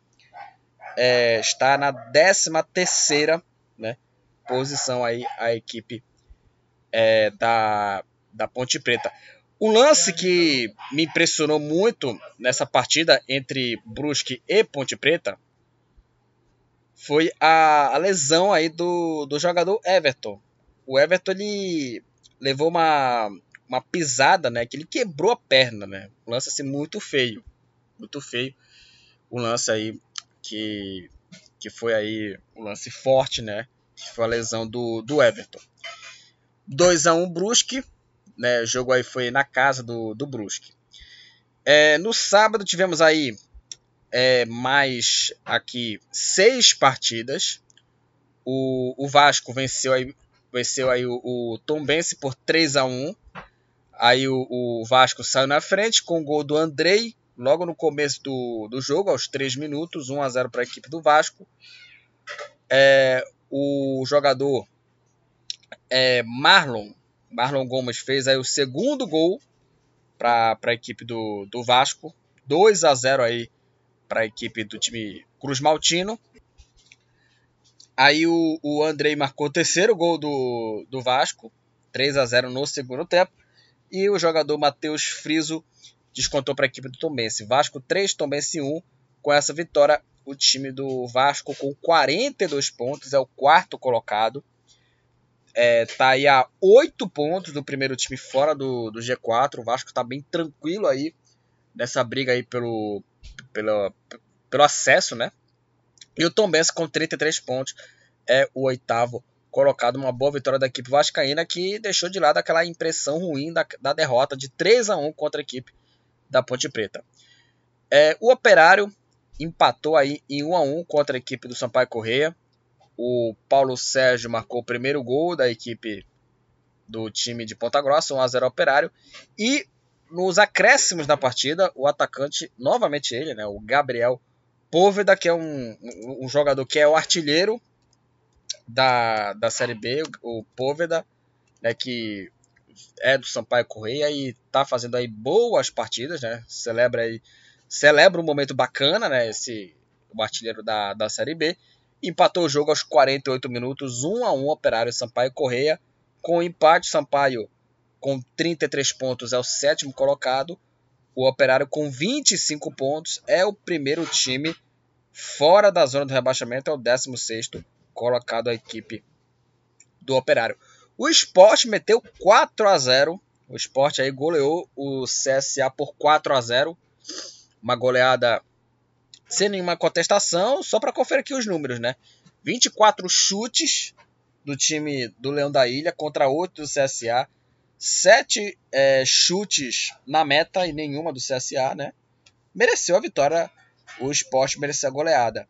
é, está na 13 terceira, né, posição aí a equipe é, da, da Ponte Preta. Um lance que me impressionou muito nessa partida entre Brusque e Ponte Preta foi a, a lesão aí do, do jogador Everton. O Everton ele levou uma, uma pisada, né? Que ele quebrou a perna, né? Um lance assim muito feio, muito feio. Um lance aí que, que foi aí um lance forte, né? Que foi a lesão do, do Everton. 2 a 1 Brusque, né? O jogo aí foi na casa do, do Brusque. É, no sábado tivemos aí é, mais aqui seis partidas. O, o Vasco venceu aí, venceu aí o, o Tombense por 3 a 1 Aí o, o, Vasco saiu na frente com o gol do Andrei, logo no começo do, do jogo, aos 3 minutos, 1 a 0 para a equipe do Vasco. É, o jogador é, Marlon Marlon Gomes fez aí o segundo gol para a equipe do, do Vasco. 2 a 0 aí para a equipe do time Cruz Maltino. Aí o, o Andrei marcou o terceiro gol do, do Vasco. 3 a 0 no segundo tempo. E o jogador Matheus Friso descontou para a equipe do Tombense. Vasco 3, Tombense 1. Com essa vitória, o time do Vasco com 42 pontos é o quarto colocado é, tá aí a 8 pontos do primeiro time fora do, do G4. O Vasco tá bem tranquilo aí nessa briga aí pelo, pelo, pelo acesso, né? E o Tom Benz com 33 pontos é o oitavo colocado. Uma boa vitória da equipe vascaína que deixou de lado aquela impressão ruim da, da derrota de 3 a 1 contra a equipe da Ponte Preta. É, o Operário empatou aí em 1 a 1 contra a equipe do Sampaio Correia. O Paulo Sérgio marcou o primeiro gol da equipe do time de Ponta Grossa, 1x0 Operário. E nos acréscimos da partida, o atacante, novamente ele, né, o Gabriel Póveda, que é um, um jogador que é o artilheiro da, da Série B, o Póveda, né, que é do Sampaio Correia e está fazendo aí boas partidas, né? Celebra aí, celebra um momento bacana, né? Esse o artilheiro da, da Série B. Empatou o jogo aos 48 minutos, 1 a 1 Operário Sampaio Correia. Com empate, Sampaio com 33 pontos é o sétimo colocado. O Operário com 25 pontos é o primeiro time fora da zona do rebaixamento, é o 16 colocado a equipe do Operário. O Sport meteu 4 a 0. O Sport aí goleou o CSA por 4 a 0. Uma goleada sem nenhuma contestação, só para conferir aqui os números, né? 24 chutes do time do Leão da Ilha contra 8 do CSA. 7 é, chutes na meta e nenhuma do CSA, né? Mereceu a vitória, o esporte mereceu a goleada.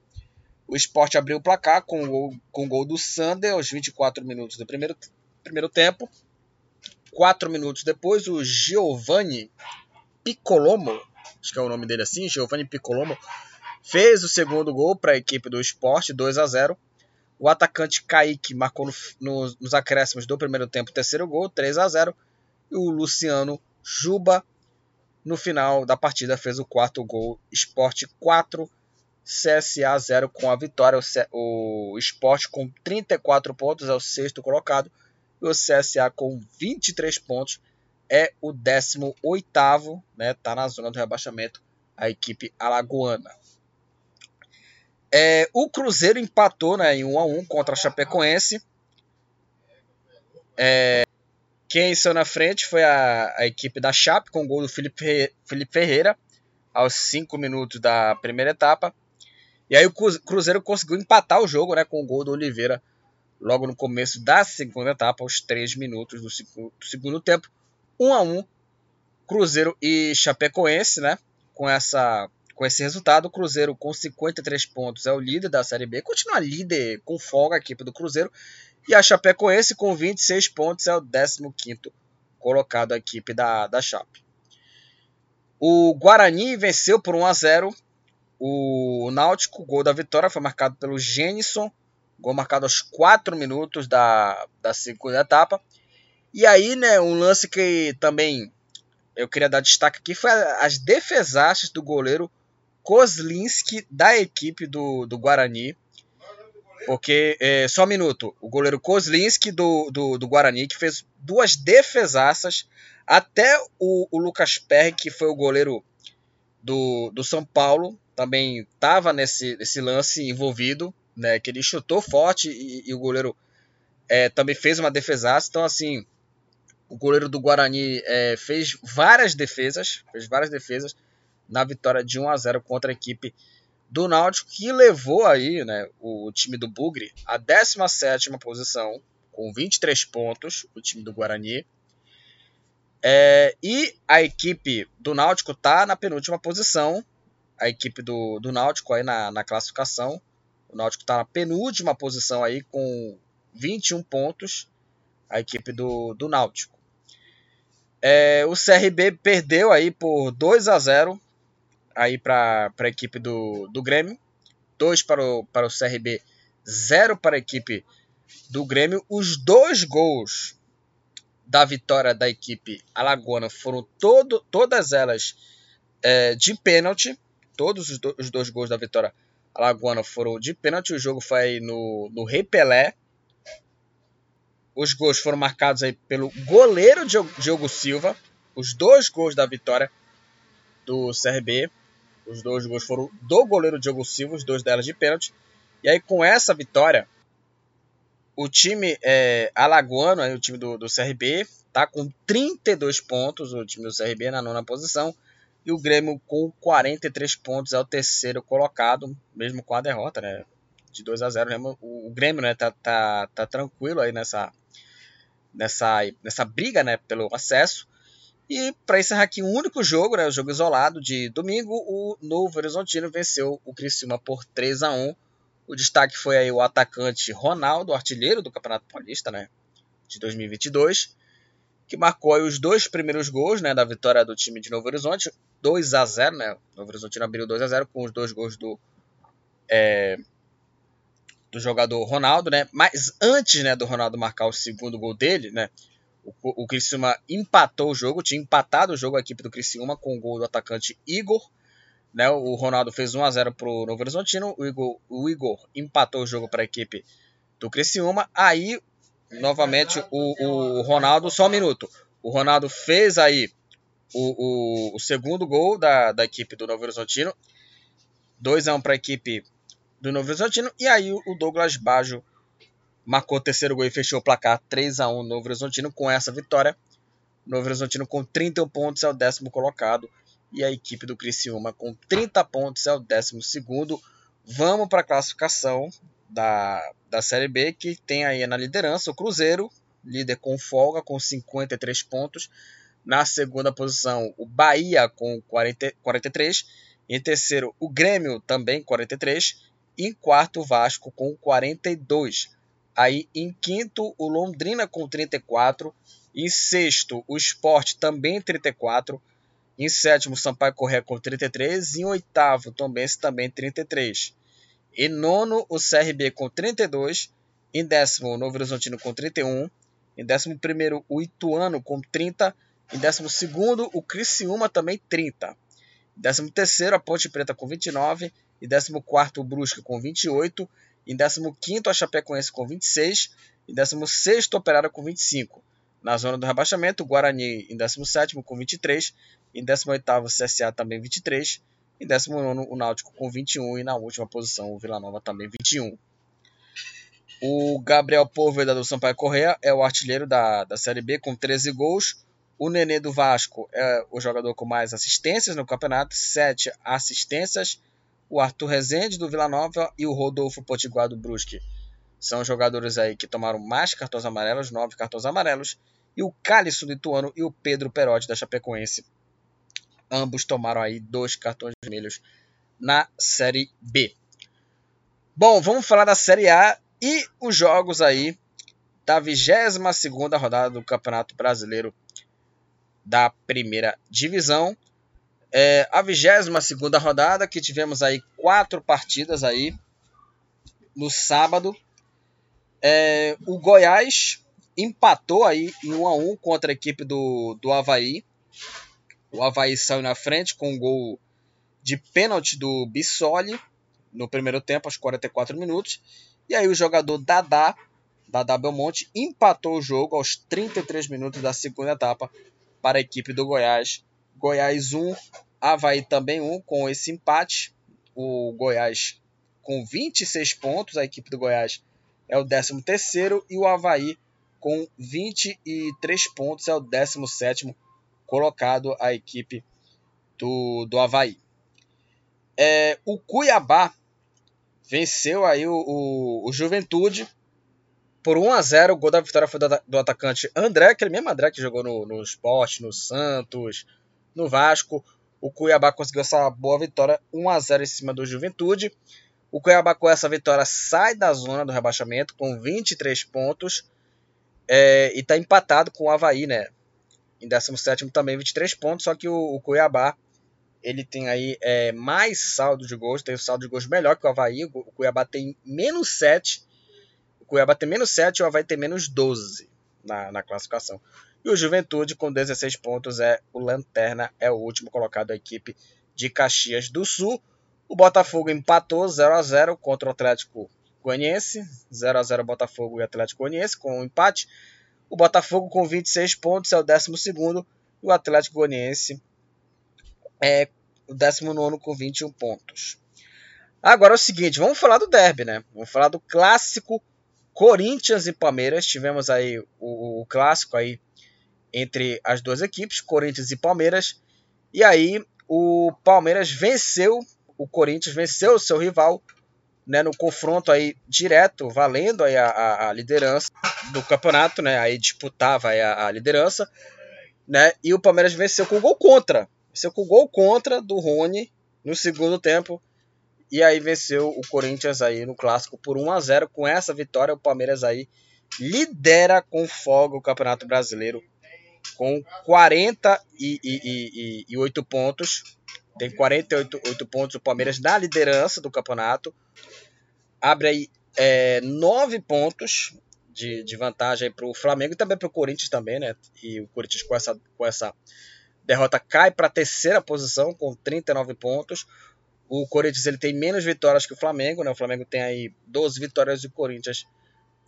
O esporte abriu o placar com o gol, com o gol do Sander aos 24 minutos do primeiro, primeiro tempo. 4 minutos depois, o Giovanni Piccolomo, acho que é o nome dele assim, Giovanni Piccolomo, fez o segundo gol para a equipe do esporte, 2 a 0 O atacante Kaique marcou no, no, nos acréscimos do primeiro tempo o terceiro gol, 3 a 0 E o Luciano Juba, no final da partida, fez o quarto gol. Esporte 4, CSA 0 com a vitória. O, o Esporte com 34 pontos é o sexto colocado. E o CSA com 23 pontos é o 18 oitavo, né? Tá na zona do rebaixamento a equipe alagoana. É, o Cruzeiro empatou né, em 1 a 1 contra a Chapecoense. É, quem saiu na frente foi a, a, equipe da Chape com o gol do Felipe, Felipe Ferreira aos 5 minutos da primeira etapa. E aí o Cruzeiro conseguiu empatar o jogo né, com o gol do Oliveira logo no começo da segunda etapa, aos 3 minutos do segundo, do segundo tempo. 1 a 1 Cruzeiro e Chapecoense, né? Com, essa, com esse resultado, o Cruzeiro com 53 pontos é o líder da Série B, continua líder com folga a equipe do Cruzeiro. E a Chapecoense com 26 pontos é o 15º colocado a equipe da, da Chape. O Guarani venceu por 1 a 0 o Náutico. O gol da vitória foi marcado pelo Gênison. Gol marcado aos 4 minutos da, da segunda etapa. E aí, né, um lance que também eu queria dar destaque aqui foi as defesaças do goleiro Kozlinski da equipe do, do Guarani. Porque, é, só um minuto, o goleiro Kozlinski do, do, do Guarani, que fez duas defesaças, até o, o Lucas Perry, que foi o goleiro do, do São Paulo, também estava nesse, nesse lance envolvido, né, que ele chutou forte e, e o goleiro é, também fez uma defesaça. Então, assim, o goleiro do Guarani é, fez várias defesas, fez várias defesas na vitória de 1 a 0 contra a equipe do Náutico, que levou aí né, o time do Bugre à 17 posição, com 23 pontos, o time do Guarani. É, e a equipe do Náutico está na penúltima posição, a equipe do, do Náutico aí na, na classificação. O Náutico está na penúltima posição aí com 21 pontos, a equipe do, do Náutico. É, o CRB perdeu aí por 2 a 0 aí para a equipe do, do Grêmio. 2 para o, para o CRB, 0 para a equipe do Grêmio. Os dois gols da vitória da equipe alagoana foram todo, todas elas é, de pênalti. Todos os, do, os, dois gols da vitória alagoana foram de pênalti. O jogo foi no, no Rei Pelé. Os gols foram marcados aí pelo goleiro Diogo Silva. Os dois gols da vitória do CRB os dois gols foram do goleiro Diogo Silva, os dois delas de pênalti. E aí, com essa vitória, o time é, alagoano, aí, o time do, do CRB, tá com 32 pontos, o time do CRB na nona posição. E o Grêmio com 43 pontos é o terceiro colocado, mesmo com a derrota, né? De 2 a 0 né? o, o Grêmio, né, tá, tá, tá tranquilo aí nessa, nessa, nessa briga, né, pelo acesso. E para encerrar aqui, um único jogo, né, o jogo isolado de domingo, o Novo Horizontino venceu o Criciúma por 3 a 1 O destaque foi aí o atacante Ronaldo, artilheiro do Campeonato Paulista né, de 2022, que marcou os dois primeiros gols né, da vitória do time de Novo Horizonte, 2 a 0 né, o Novo Horizontino abriu 2 a 0 com os dois gols do, é, do jogador Ronaldo, né, mas antes né, do Ronaldo marcar o segundo gol dele, né, o, o Criciúma empatou o jogo, tinha empatado o jogo a equipe do Criciúma com o gol do atacante Igor. Né, o Ronaldo fez 1 a 0 para o Novo Horizontino, o Igor, o Igor empatou o jogo para a equipe do Criciúma. Aí, novamente, o, o Ronaldo, só um minuto, o Ronaldo fez aí o, o, o segundo gol da, da equipe do Novo Horizontino. 2 a 1 para a equipe do Novo Horizontino. E aí o Douglas Baggio marcou o terceiro gol e fechou o placar 3 a 1 Novo Horizontino com essa vitória. Novo Horizontino com 31 pontos é o décimo colocado e a equipe do Criciúma com 30 pontos é o décimo segundo. Vamos para a classificação da, da Série B que tem aí na liderança o Cruzeiro, líder com folga com 53 pontos. Na segunda posição, o Bahia com 40, 43. Em terceiro, o Grêmio também 43. E em quarto, o Vasco com 42. Aí em quinto, o Londrina com 34. Em sexto, o Sport também 34. Em sétimo, Sampaio Correia com 33. Em oitavo, Tombense também 33. Em nono, o CRB com 32. Em décimo, o Novo Horizontino com 31. Em décimo primeiro, o Ituano com 30. Em décimo segundo, o Criciúma também 30. Em décimo terceiro, a Ponte Preta com 29. Em décimo quarto, o Brusque com 28. Em 15º, a Chapecoense com 26. Em 16º, Operário com 25. Na zona do rebaixamento, o Guarani em 17º com 23. Em 18º, o CSA também 23. Em 19º, o Náutico com 21. E na última posição, o Vila Nova também 21. O Gabriel Poveda do Sampaio Correia é o artilheiro da, da Série B com 13 gols. O Nenê do Vasco é o jogador com mais assistências no campeonato, 7 assistências. O Arthur Rezende do Vila Nova e o Rodolfo Potiguar do Brusque. São jogadores aí que tomaram mais cartões amarelos, nove cartões amarelos. E o Cálice do Ituano e o Pedro Perotti da Chapecoense. Ambos tomaram aí dois cartões vermelhos na Série B. Bom, vamos falar da Série A e os jogos aí da 22 rodada do Campeonato Brasileiro da Primeira Divisão. É, a 22 rodada que tivemos aí quatro partidas aí no sábado. É, o Goiás empatou aí em 1 a 1 contra a equipe do, do Havaí. O Havaí saiu na frente com um gol de pênalti do Bissoli no primeiro tempo, aos 44 minutos. E aí o jogador Dadá, Dadá Belmonte, empatou o jogo aos 33 minutos da segunda etapa para a equipe do Goiás. Goiás 1, Havaí também 1, com esse empate. O Goiás com 26 pontos, a equipe do Goiás é o 13 terceiro e o Havaí com 23 pontos é o 17 colocado a equipe do, do Havaí. É, o Cuiabá venceu aí o, o, o, Juventude por 1 a 0 O gol da vitória foi do, do atacante André, aquele mesmo André que jogou no, no Sport, no Santos, no Vasco. O Cuiabá conseguiu essa boa vitória 1 a 0 em cima do Juventude. O Cuiabá com essa vitória sai da zona do rebaixamento com 23 pontos é, e está empatado com o Havaí, né? Em 17 também 23 pontos, só que o, o Cuiabá ele tem aí é, mais saldo de gols, tem um saldo de gols melhor que o Havaí. O Cuiabá tem menos 7. O Cuiabá tem menos 7 e o Havaí tem menos 12 na, na classificação. E o Juventude, com 16 pontos, é o Lanterna, é o último colocado da equipe de Caxias do Sul. O Botafogo empatou 0 a 0 contra o Atlético Goianiense. 0 a 0 Botafogo e Atlético Goianiense com um empate. O Botafogo com 26 pontos é o 12 e o Atlético Goianiense é o 19 com 21 pontos. Agora é o seguinte, vamos falar do derby, né? Vamos falar do clássico Corinthians e Palmeiras. Tivemos aí o, o clássico aí entre as duas equipes, Corinthians e Palmeiras. E aí o Palmeiras venceu o Corinthians venceu o seu rival né, no confronto aí direto, valendo aí a, a, a liderança do campeonato, né, aí disputava aí a, a, liderança, né, e o Palmeiras venceu com gol contra, venceu com gol contra do Rony no segundo tempo, e aí venceu o Corinthians aí no clássico por 1 a 0 com essa vitória o Palmeiras aí lidera com folga o Campeonato Brasileiro com 48 pontos tem 48 pontos o Palmeiras na liderança do campeonato. Abre aí é, 9 pontos de, de vantagem para o Flamengo e também para o Corinthians também, né? E o Corinthians com essa, com essa derrota cai para a terceira posição com 39 pontos. O Corinthians ele tem menos vitórias que o Flamengo, né? O Flamengo tem aí 12 vitórias e o Corinthians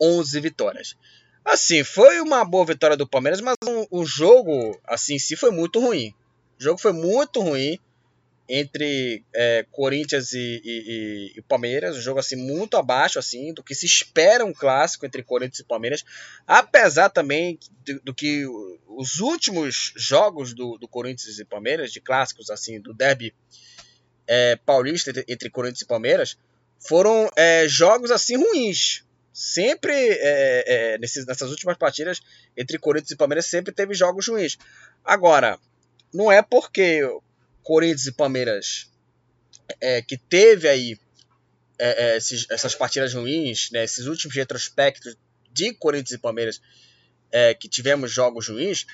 11 vitórias. Assim, foi uma boa vitória do Palmeiras, mas o um, um jogo assim, si foi muito ruim. O jogo foi muito ruim entre é, Corinthians e, e, e, Palmeiras, um jogo assim muito abaixo assim do que se espera um clássico entre Corinthians e Palmeiras, apesar também do, do que os últimos jogos do, do, Corinthians e Palmeiras, de clássicos assim do derby é, paulista entre, entre, Corinthians e Palmeiras, foram é, jogos assim ruins. Sempre é, é, nesses, nessas últimas partidas entre Corinthians e Palmeiras sempre teve jogos ruins. Agora, não é porque Corinthians e Palmeiras, é, que teve aí é, é, esses, essas partidas ruins, né, esses últimos retrospectos de Corinthians e Palmeiras, é, que tivemos jogos ruins,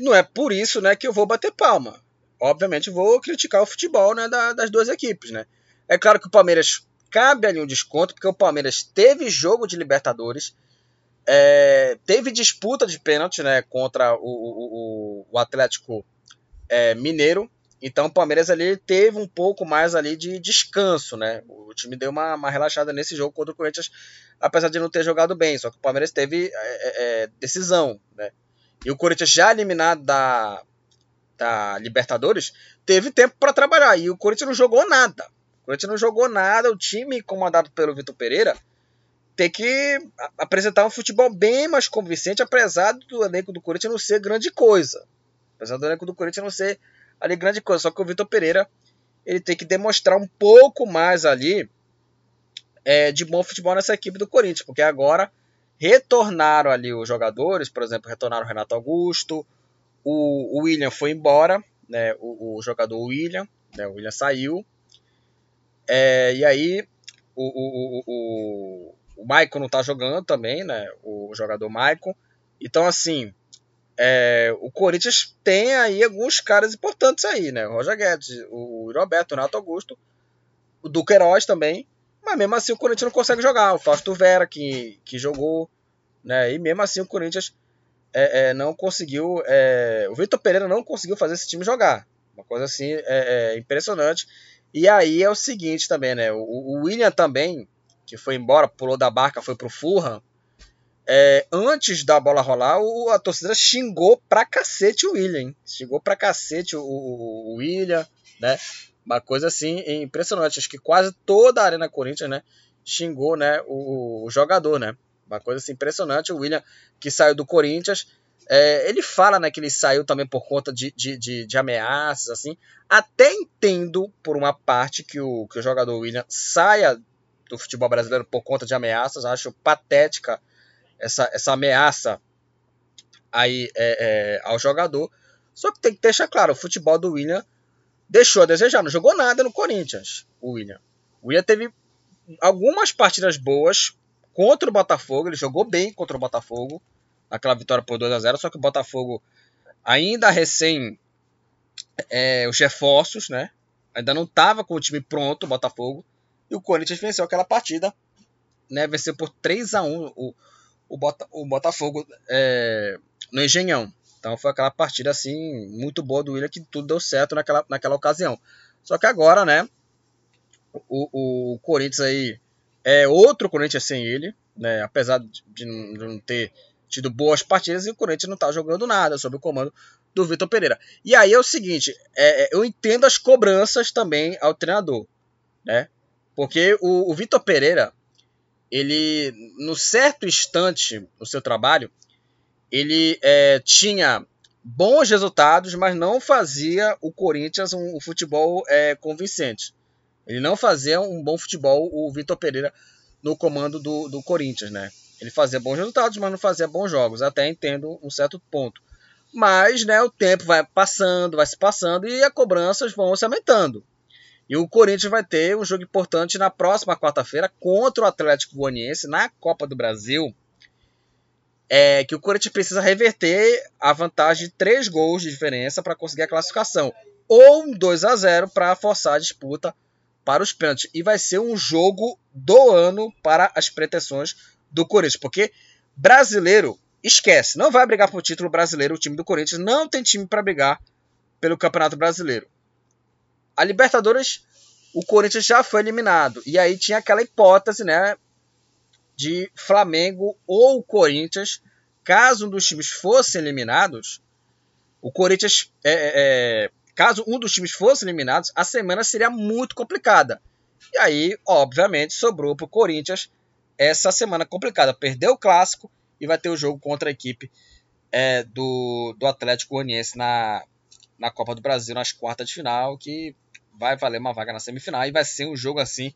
não é por isso né, que eu vou bater palma. Obviamente vou criticar o futebol né, da, das duas equipes. Né? É claro que o Palmeiras cabe ali um desconto, porque o Palmeiras teve jogo de Libertadores, é, teve disputa de pênalti né, contra o, o, o Atlético é, Mineiro, então o Palmeiras ali teve um pouco mais ali de descanso, né? O time deu uma, uma relaxada nesse jogo contra o Corinthians, apesar de não ter jogado bem. Só que o Palmeiras teve é, é, é, decisão, né? E o Corinthians já eliminado da, da Libertadores teve tempo para trabalhar. E o Corinthians não jogou nada. Corinthians não jogou nada. O time comandado pelo Vitor Pereira tem que apresentar um futebol bem mais convincente, apesar do elenco do Corinthians não ser grande coisa. Apesar do elenco do Corinthians não ser ali grande coisa. Só que o Vitor Pereira ele tem que demonstrar um pouco mais ali é, de bom futebol nessa equipe do Corinthians, porque agora retornaram ali os jogadores, por exemplo, retornaram o Renato Augusto, o, o William foi embora, né, o, o jogador William, né, o William saiu, é, e aí o, o, o, o Maicon não tá jogando também, né, o jogador Maicon, então assim, é, o Corinthians tem aí alguns caras importantes aí, né? O Roger Guedes, o Roberto, o Renato Augusto, o Duqueiroz também. Mas mesmo assim o Corinthians não consegue jogar. O Fausto Vera, que, que jogou, né? E mesmo assim o Corinthians é, é, não conseguiu. É, o Vitor Pereira não conseguiu fazer esse time jogar. Uma coisa assim é, é impressionante. E aí é o seguinte também, né? O, o William também, que foi embora, pulou da barca, foi pro Fulham é, antes da bola rolar, o, a torcida xingou pra cacete o William. Xingou pra cacete o, o, o, William, né? Uma coisa assim impressionante. Acho que quase toda a Arena Corinthians, né? Xingou, né? O, o jogador, né? Uma coisa assim impressionante. O William, que saiu do Corinthians, é, ele fala, né? Que ele saiu também por conta de, de, de, de, ameaças, assim. Até entendo, por uma parte, que o, que o jogador William saia do futebol brasileiro por conta de ameaças. Acho patética essa, essa ameaça aí é, é, ao jogador. Só que tem que deixar claro, o futebol do William deixou a desejar, não jogou nada no Corinthians, o William. O William teve algumas partidas boas contra o Botafogo, ele jogou bem contra o Botafogo, naquela vitória por 2 a 0 só que o Botafogo ainda recém é, os reforços, né? Ainda não estava com o time pronto, o Botafogo, e o Corinthians venceu aquela partida, né? Venceu por 3 a 1 o, o, Bota, o Botafogo é, no Engenhão. Então foi aquela partida assim muito boa do William que tudo deu certo naquela, naquela ocasião. Só que agora, né, o, o Corinthians aí é outro Corinthians sem ele, né, apesar de não ter tido boas partidas e o Corinthians não está jogando nada sob o comando do Vitor Pereira. E aí é o seguinte, é, é, eu entendo as cobranças também ao treinador, né? Porque o, o Vitor Pereira, ele, no certo instante no seu trabalho, ele é, tinha bons resultados, mas não fazia o Corinthians um, um futebol é, convincente. Ele não fazia um bom futebol, o Vitor Pereira, no comando do, do Corinthians, né? Ele fazia bons resultados, mas não fazia bons jogos. Até entendo um certo ponto. Mas, né, o tempo vai passando, vai se passando e as cobranças vão se aumentando. E o Corinthians vai ter um jogo importante na próxima quarta-feira contra o Atlético Goianiense na Copa do Brasil. É que o Corinthians precisa reverter a vantagem de três gols de diferença para conseguir a classificação. Ou um 2 a 0 para forçar a disputa para os pênaltis. E vai ser um jogo do ano para as pretensões do Corinthians. Porque brasileiro, esquece, não vai brigar por título brasileiro o time do Corinthians. Não tem time para brigar pelo Campeonato Brasileiro a Libertadores, o Corinthians já foi eliminado. E aí tinha aquela hipótese, né? De Flamengo ou Corinthians, caso um dos times fosse eliminados, o Corinthians, é, é, é, caso um dos times fosse eliminado, a semana seria muito complicada. E aí, obviamente, sobrou para o Corinthians essa semana complicada. Perdeu o clássico e vai ter o jogo contra a equipe é, do, do Atlético Goianiense na, na Copa do Brasil, nas quartas de final, que vai valer uma vaga na semifinal e vai ser um jogo assim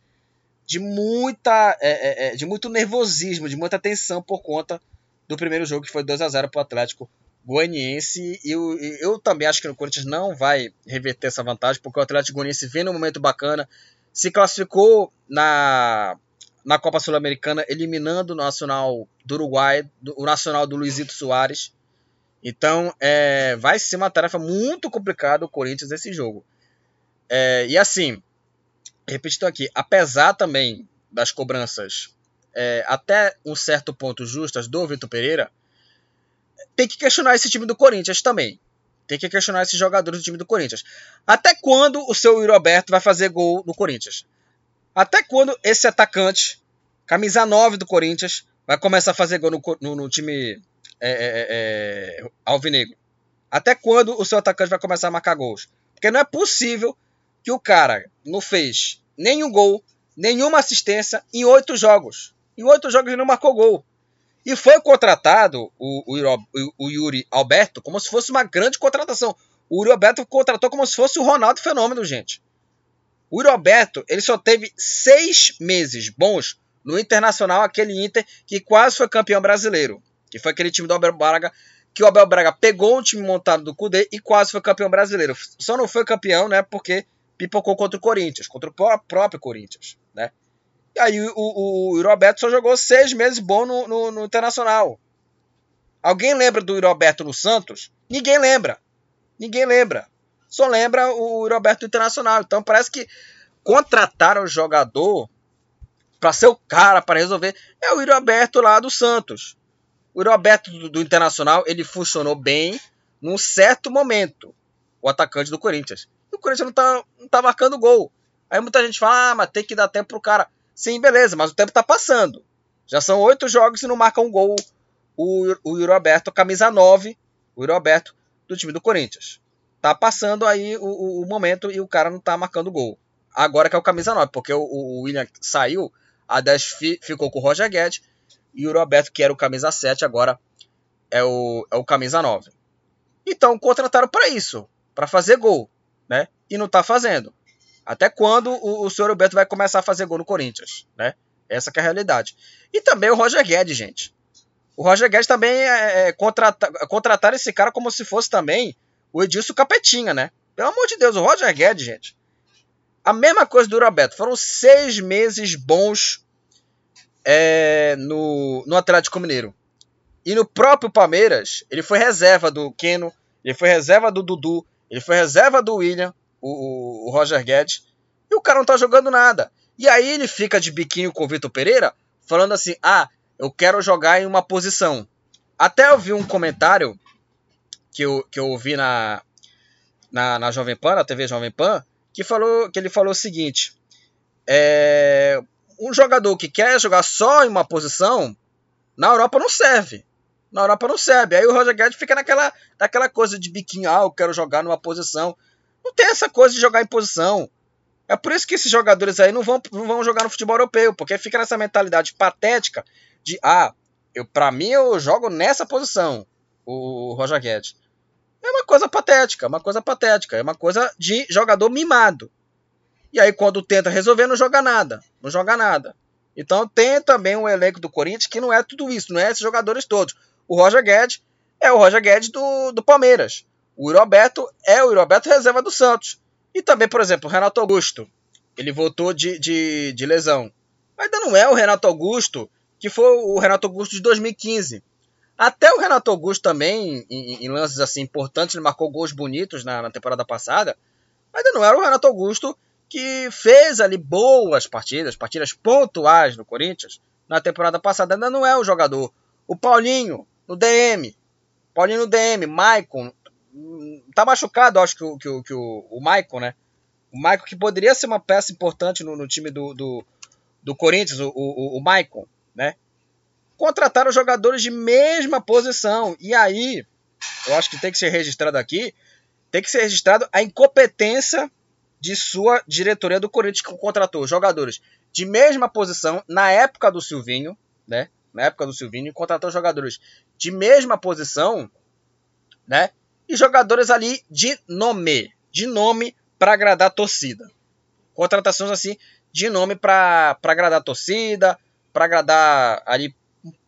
de muita é, é, é de muito nervosismo, de muita tensão por conta do primeiro jogo que foi 2 a 0 para o Atlético Goianiense e eu, eu também acho que o Corinthians não vai reverter essa vantagem porque o Atlético Goianiense vem num momento bacana, se classificou na na Copa Sul-Americana eliminando o Nacional do Uruguai, do, o Nacional do Luizito Soares. Então, é, vai ser uma tarefa muito complicada o Corinthians esse jogo. É, e assim, repetindo aqui, apesar também das cobranças é, até um certo ponto justas do Vitor Pereira, tem que questionar esse time do Corinthians também. Tem que questionar esses jogadores do time do Corinthians. Até quando o seu Yuri Alberto vai fazer gol no Corinthians? Até quando esse atacante, camisa 9 do Corinthians, vai começar a fazer gol no, no, no time é, é, é, é, alvinegro? Até quando o seu atacante vai começar a marcar gols? Porque não é possível que o cara não fez nenhum gol, nenhuma assistência em oito jogos. Em oito jogos ele não marcou gol. E foi contratado o, o, o, Yuri Alberto como se fosse uma grande contratação. O Yuri Alberto contratou como se fosse o Ronaldo Fenômeno, gente. O Roberto, ele só teve seis meses bons no Internacional, aquele Inter que quase foi campeão brasileiro. Que foi aquele time do Abel Braga, que o Abel Braga pegou um time montado do Cudê e quase foi campeão brasileiro. Só não foi campeão, né, porque pipocou contra o Corinthians, contra o próprio Corinthians, né. E aí o, o, o Roberto só jogou seis meses bom no, no, no Internacional. Alguém lembra do Roberto no Santos? Ninguém lembra. Ninguém lembra. Só lembra o Roberto Internacional. Então parece que contrataram o jogador para ser o cara para resolver. É o Roberto lá do Santos. O Roberto do, do, Internacional ele funcionou bem num certo momento. O atacante do Corinthians. E o Corinthians não tá, não tá marcando gol. Aí muita gente fala, ah, mas tem que dar tempo pro cara. Sim, beleza, mas o tempo tá passando. Já são oito jogos e não marca um gol o, o Roberto, camisa 9, o Roberto do time do Corinthians. Tá passando aí o, o, o, momento e o cara não tá marcando gol. Agora que é o camisa 9, porque o, o William saiu, a 10 fi, ficou com o Roger Guedes e o Roberto, que era o camisa 7, agora é o, é o camisa 9. Então contrataram para isso, para fazer gol, né? E não tá fazendo. Até quando o, o senhor Roberto vai começar a fazer gol no Corinthians, né? Essa é a realidade. E também o Roger Guedes, gente. O Roger Guedes também é, é contrata, contratar esse cara como se fosse também o Edilson Capetinha, né? Pelo amor de Deus, o Roger Guedes, gente. A mesma coisa do Roberto. Foram seis meses bons é, no, no Atlético Mineiro. E no próprio Palmeiras, ele foi reserva do Keno, ele foi reserva do Dudu, ele foi reserva do William, o, o, Roger Guedes, e o cara não tá jogando nada. E aí ele fica de biquinho com o Vitor Pereira, falando assim: ah, eu quero jogar em uma posição. Até eu vi um comentário que eu, que eu ouvi na, na, na Jovem Pan, na TV Jovem Pan, que, falou, que ele falou o seguinte: é, um jogador que quer jogar só em uma posição, na Europa não serve. Na Europa não serve. Aí o Roger Guedes fica naquela, naquela coisa de biquinho, ah, eu quero jogar numa posição. Não tem essa coisa de jogar em posição. É por isso que esses jogadores aí não vão, não vão jogar no futebol europeu, porque fica nessa mentalidade patética de ah, eu para mim eu jogo nessa posição, o Roger Guedes. É uma coisa patética, uma coisa patética, é uma coisa de jogador mimado. E aí quando tenta resolver não joga nada, não joga nada. Então tem também um elenco do Corinthians que não é tudo isso, não é esses jogadores todos. O Roger Guedes é o Roger Guedes do, do Palmeiras. O Roberto é o Roberto reserva do Santos. E também, por exemplo, o Renato Augusto. Ele voltou de, de, de lesão. Ainda não é o Renato Augusto que foi o Renato Augusto de 2015. Até o Renato Augusto também, em, em lances assim importantes, ele marcou gols bonitos na, na, temporada passada, ainda não era o Renato Augusto que fez ali boas partidas, partidas pontuais no Corinthians na temporada passada. Ainda não é o jogador. O Paulinho, no DM. Paulinho no DM, Maicon. Tá machucado, acho que, o, que, o, que o, o Maicon, né? O Maicon que poderia ser uma peça importante no, no time do, do, do Corinthians, o, o, o Maicon né? Contrataram jogadores de mesma posição. E aí, eu acho que tem que ser registrado aqui, tem que ser registrado a incompetência de sua diretoria do Corinthians que contratou jogadores de mesma posição na época do Silvinho, né? Na época do Silvinho, contratou jogadores de mesma posição, né? E jogadores ali de nome, de nome para agradar a torcida. Contratações assim de nome para agradar a torcida, para agradar ali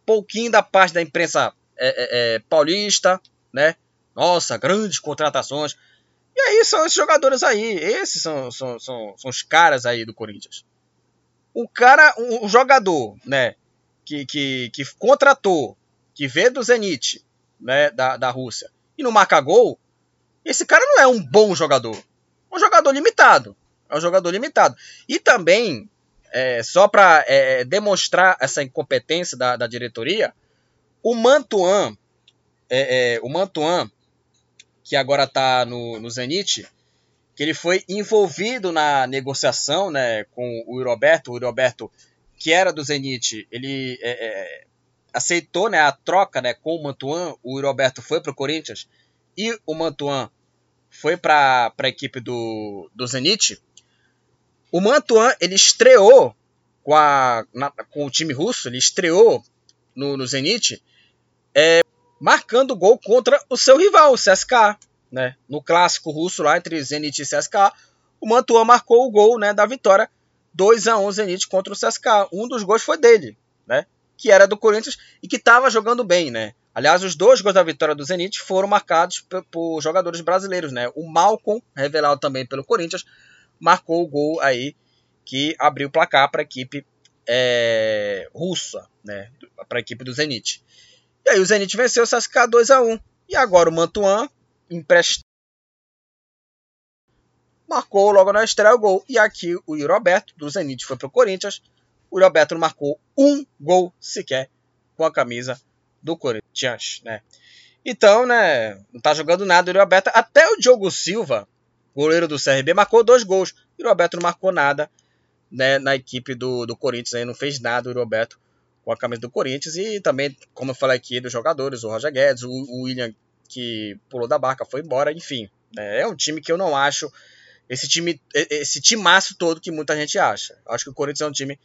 pouquinho da parte da imprensa é, é, é, paulista, né? Nossa, grandes contratações. E aí são esses jogadores aí. Esses são, são, são, são os caras aí do Corinthians. O cara, o, jogador, né? Que, que, que contratou, que veio do Zenit, né? Da, da Rússia, e não marca gol. Esse cara não é um bom jogador. É um jogador limitado. É um jogador limitado. E também é, só para é, demonstrar essa incompetência da, da diretoria, o Mantuan, é, é o Mantuan, que agora está no, no Zenit, que ele foi envolvido na negociação né, com o Roberto, o Roberto que era do Zenit, ele é, é, aceitou né, a troca né, com o Mantuan, o Roberto foi para o Corinthians e o Mantuan foi para a equipe do, do Zenit. O Mantuan ele estreou com, a, na, com o time russo, ele estreou no, no Zenit, é, marcando gol contra o seu rival, o CSKA. Né? No clássico russo lá entre Zenit e CSKA, o Mantuan marcou o gol né, da vitória 2 a 1 Zenit contra o CSKA. Um dos gols foi dele, né? Que era do Corinthians e que estava jogando bem, né? Aliás, os dois gols da vitória do Zenit foram marcados por, jogadores brasileiros, né? O Malcom, revelado também pelo Corinthians, marcou o gol aí que abriu o placar para a equipe é, russa, né? Para a equipe do Zenit. E aí o Zenit venceu o CSKA 2 a 1 E agora o Mantuan, emprestado, marcou logo na estreia o gol. E aqui o Yuri Alberto, do Zenit, foi para o Corinthians. O Yuri Alberto não marcou um gol sequer com a camisa do Corinthians, né? Então, né, não tá jogando nada o Yuri Alberto. Até o Diogo Silva, goleiro do CRB, marcou dois gols. O Yuri Alberto não marcou nada né, na equipe do, do Corinthians. Aí não fez nada o Yuri Alberto com a camisa do Corinthians. E também, como eu falei aqui, dos jogadores, o Roger Guedes, o, o William que pulou da barca, foi embora, enfim. Né, é um time que eu não acho esse time, esse timaço todo que muita gente acha. Acho que o Corinthians é um time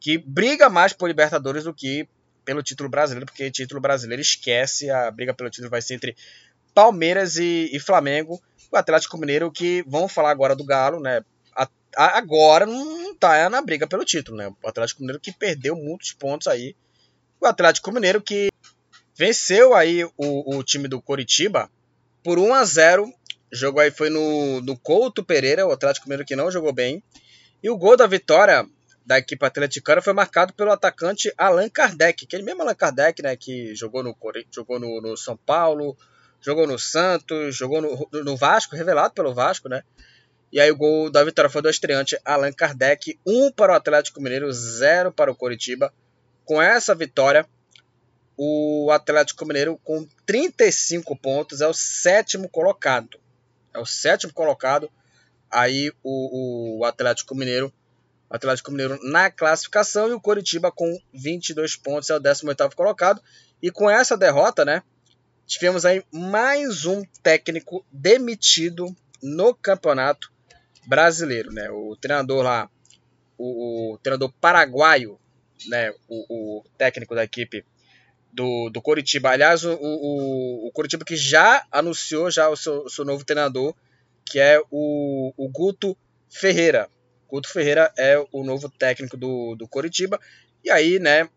que briga mais por Libertadores do que pelo título brasileiro, porque título brasileiro esquece, a briga pelo título vai ser entre Palmeiras e, e Flamengo. O Atlético Mineiro, que vamos falar agora do Galo, né? A, a, agora não tá na briga pelo título, né? O Atlético Mineiro que perdeu muitos pontos aí. O Atlético Mineiro que venceu aí o, o time do Coritiba por 1 a 0 o jogo aí foi no, no Couto Pereira, o Atlético Mineiro que não jogou bem. E o gol da vitória da equipe atleticana foi marcado pelo atacante Allan Kardec, aquele mesmo Allan Kardec, né, que jogou no, jogou no, no São Paulo, jogou no Santos, jogou no, no, Vasco, revelado pelo Vasco, né? E aí o gol da vitória foi do estreante Allan Kardec, 1 um para o Atlético Mineiro, 0 para o Coritiba. Com essa vitória, o Atlético Mineiro com 35 pontos é o sétimo colocado. É o sétimo colocado. Aí o, o Atlético Mineiro Atlético Mineiro na classificação e o Coritiba com 22 pontos é o 18º colocado. E com essa derrota, né, tivemos aí mais um técnico demitido no Campeonato Brasileiro, né? O treinador lá, o, o treinador paraguaio, né, o, o, técnico da equipe do, do Coritiba. Aliás, o, o, o Coritiba que já anunciou já o seu, o seu novo treinador, que é o, o Guto Ferreira. Couto Ferreira é o novo técnico do, do Coritiba. E aí, né,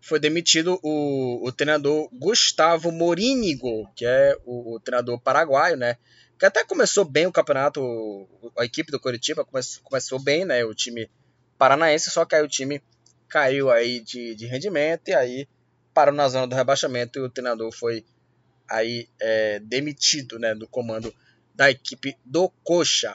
foi demitido o, o treinador Gustavo Morínigo, que é o, o, treinador paraguaio, né? Que até começou bem o campeonato, a equipe do Coritiba começou, começou bem, né? O time paranaense, só que aí o time caiu aí de, de rendimento e aí parou na zona do rebaixamento e o treinador foi aí é, demitido, né? Do comando da equipe do Coxa.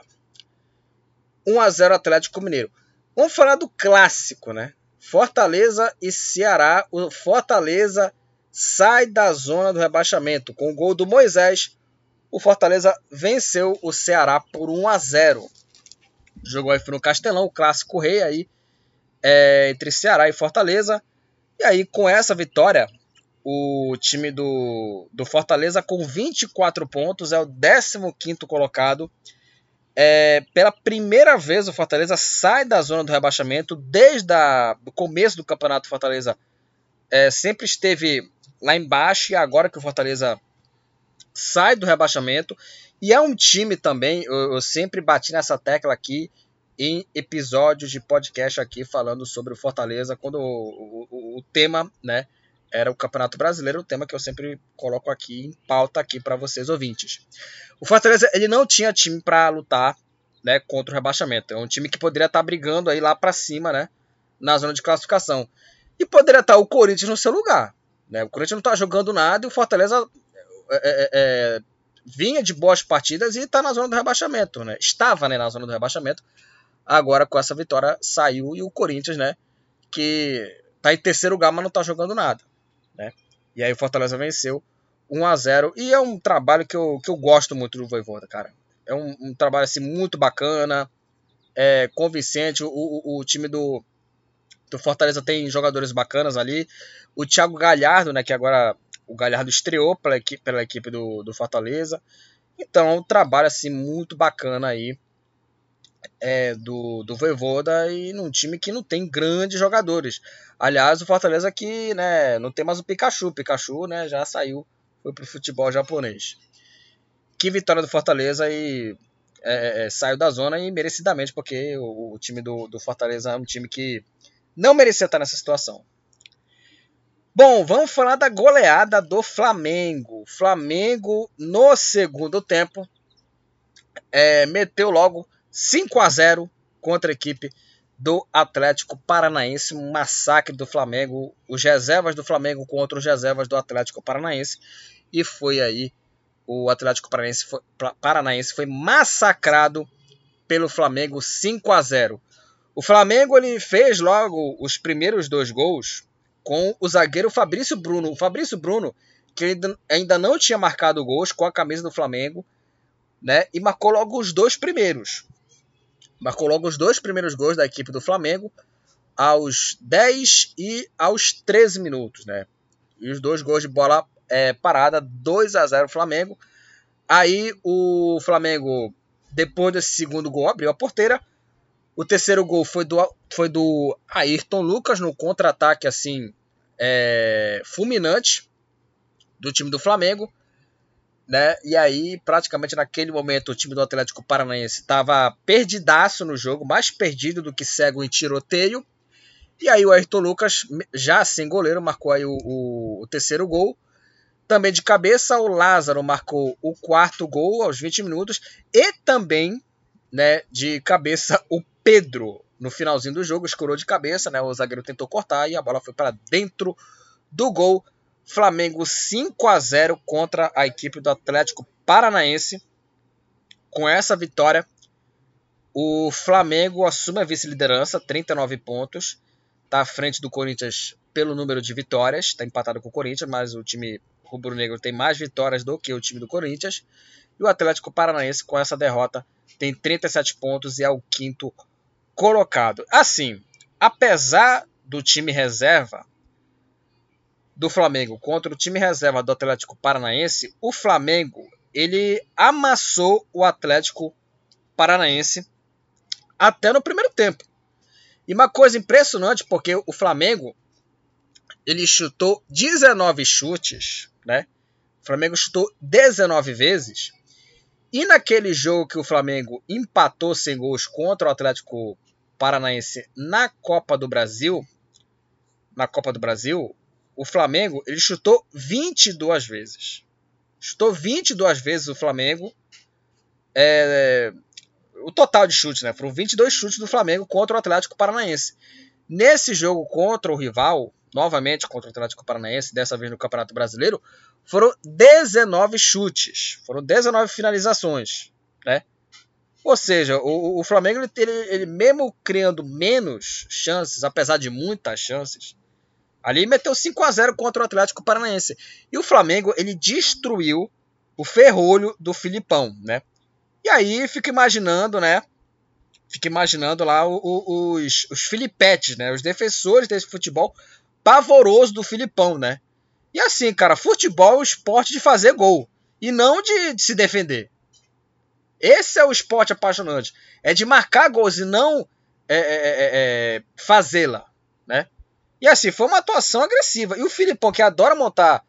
1 a 0 Atlético Mineiro. Vamos falar do clássico, né? Fortaleza e Ceará. O Fortaleza sai da zona do rebaixamento com o gol do Moisés. O Fortaleza venceu o Ceará por 1 a 0. Jogou aí no Castelão, o clássico rei aí é, entre Ceará e Fortaleza. E aí com essa vitória, o time do, do Fortaleza com 24 pontos é o 15º colocado é, pela primeira vez o Fortaleza sai da zona do rebaixamento desde o começo do campeonato. Fortaleza é, sempre esteve lá embaixo e agora que o Fortaleza sai do rebaixamento e é um time também. Eu, eu sempre bati nessa tecla aqui em episódios de podcast aqui falando sobre o Fortaleza quando o, o, o tema, né, era o Campeonato Brasileiro, um tema que eu sempre coloco aqui em pauta aqui para vocês ouvintes. O Fortaleza ele não tinha time para lutar, né, contra o rebaixamento. É um time que poderia estar tá brigando aí lá para cima, né, na zona de classificação. E poderia estar tá o Corinthians no seu lugar, né? O Corinthians não está jogando nada e o Fortaleza é, é, é, vinha de boas partidas e está na zona do rebaixamento, né? Estava né, na zona do rebaixamento. Agora com essa vitória saiu e o Corinthians, né, que tá em terceiro lugar, mas não está jogando nada né? E aí o Fortaleza venceu 1 a 0 e é um trabalho que eu, que eu gosto muito do Voivoda, cara. É um, um trabalho assim muito bacana, é convincente. O, o, o, time do, do Fortaleza tem jogadores bacanas ali. O Thiago Galhardo, né, que agora o Galhardo estreou pela equipe, pela equipe do, do Fortaleza. Então, é um trabalho assim muito bacana aí é, do, do Voivoda e num time que não tem grandes jogadores. Aliás, o Fortaleza que né, não tem mais o Pikachu. O Pikachu né, já saiu, foi pro futebol japonês. Que vitória do Fortaleza e é, é, saiu da zona e merecidamente, porque o, o time do, do, Fortaleza é um time que não merecia estar nessa situação. Bom, vamos falar da goleada do Flamengo. Flamengo, no segundo tempo, é, meteu logo 5 a 0 contra a equipe do Atlético Paranaense. Um massacre do Flamengo, os reservas do Flamengo contra os reservas do Atlético Paranaense. E foi aí o Atlético Paranaense foi, Paranaense foi massacrado pelo Flamengo 5 a 0. O Flamengo ele fez logo os primeiros dois gols com o zagueiro Fabrício Bruno. O Fabrício Bruno, que ainda não tinha marcado gols com a camisa do Flamengo, né? E marcou logo os dois primeiros. Marcou logo os dois primeiros gols da equipe do Flamengo aos 10 e aos 13 minutos, né? E os dois gols de bola é, parada, 2 a 0 Flamengo. Aí o Flamengo, depois desse segundo gol, abriu a porteira. O terceiro gol foi do, foi do Ayrton Lucas no contra-ataque assim é, fulminante do time do Flamengo. Né? E aí, praticamente naquele momento, o time do Atlético Paranaense estava perdidaço no jogo, mais perdido do que cego em tiroteio. E aí o Ayrton Lucas, já sem goleiro, marcou aí o, o, o terceiro gol. Também de cabeça, o Lázaro marcou o quarto gol aos 20 minutos. E também, né, de cabeça, o Pedro, no finalzinho do jogo, escorou de cabeça, né? O zagueiro tentou cortar e a bola foi para dentro do gol. Flamengo 5 a 0 contra a equipe do Atlético Paranaense. Com essa vitória, o Flamengo assume a vice-liderança, 39 pontos. Está à frente do Corinthians pelo número de vitórias, está empatado com o Corinthians, mas o time rubro-negro tem mais vitórias do que o time do Corinthians. E o Atlético Paranaense, com essa derrota, tem 37 pontos e é o quinto colocado. Assim, apesar do time reserva do Flamengo contra o time reserva do Atlético Paranaense, o Flamengo ele amassou o Atlético Paranaense até no primeiro tempo. E uma coisa impressionante, porque o Flamengo ele chutou 19 chutes, né? O Flamengo chutou 19 vezes. E naquele jogo que o Flamengo empatou sem gols contra o Atlético Paranaense na Copa do Brasil, na Copa do Brasil, o Flamengo ele chutou 22 vezes. Chutou 22 vezes o Flamengo. É, o total de chutes, né? Foram 22 chutes do Flamengo contra o Atlético Paranaense. Nesse jogo contra o rival, novamente contra o Atlético Paranaense, dessa vez no Campeonato Brasileiro, foram 19 chutes, foram 19 finalizações, né? Ou seja, o, o Flamengo, ele, ele, mesmo criando menos chances, apesar de muitas chances, ali meteu 5 a 0 contra o Atlético Paranaense. E o Flamengo, ele destruiu o ferrolho do Filipão, né? E aí fica imaginando, né? Fica imaginando lá os, os filipetes, né? Os defensores desse futebol pavoroso do Filipão, né? E assim, cara, futebol é o esporte de fazer gol e não de, de se defender. Esse é o esporte apaixonante. É de marcar gols e não é, é, é, é, fazê-la? E assim, foi uma atuação agressiva. E o Filipão, que adora montar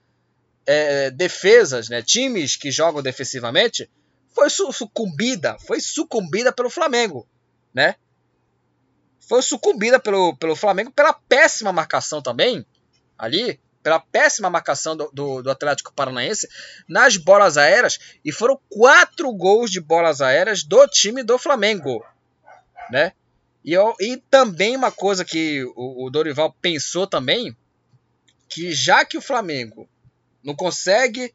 é, defesas, né, times que jogam defensivamente, foi sucumbida, foi sucumbida pelo Flamengo, né? foi sucumbida pelo, pelo Flamengo pela péssima marcação também, ali, pela péssima marcação do, do, do, Atlético Paranaense nas bolas aéreas, e foram quatro gols de bolas aéreas do time do Flamengo, né? E, e também uma coisa que o, o Dorival pensou também, que já que o Flamengo não consegue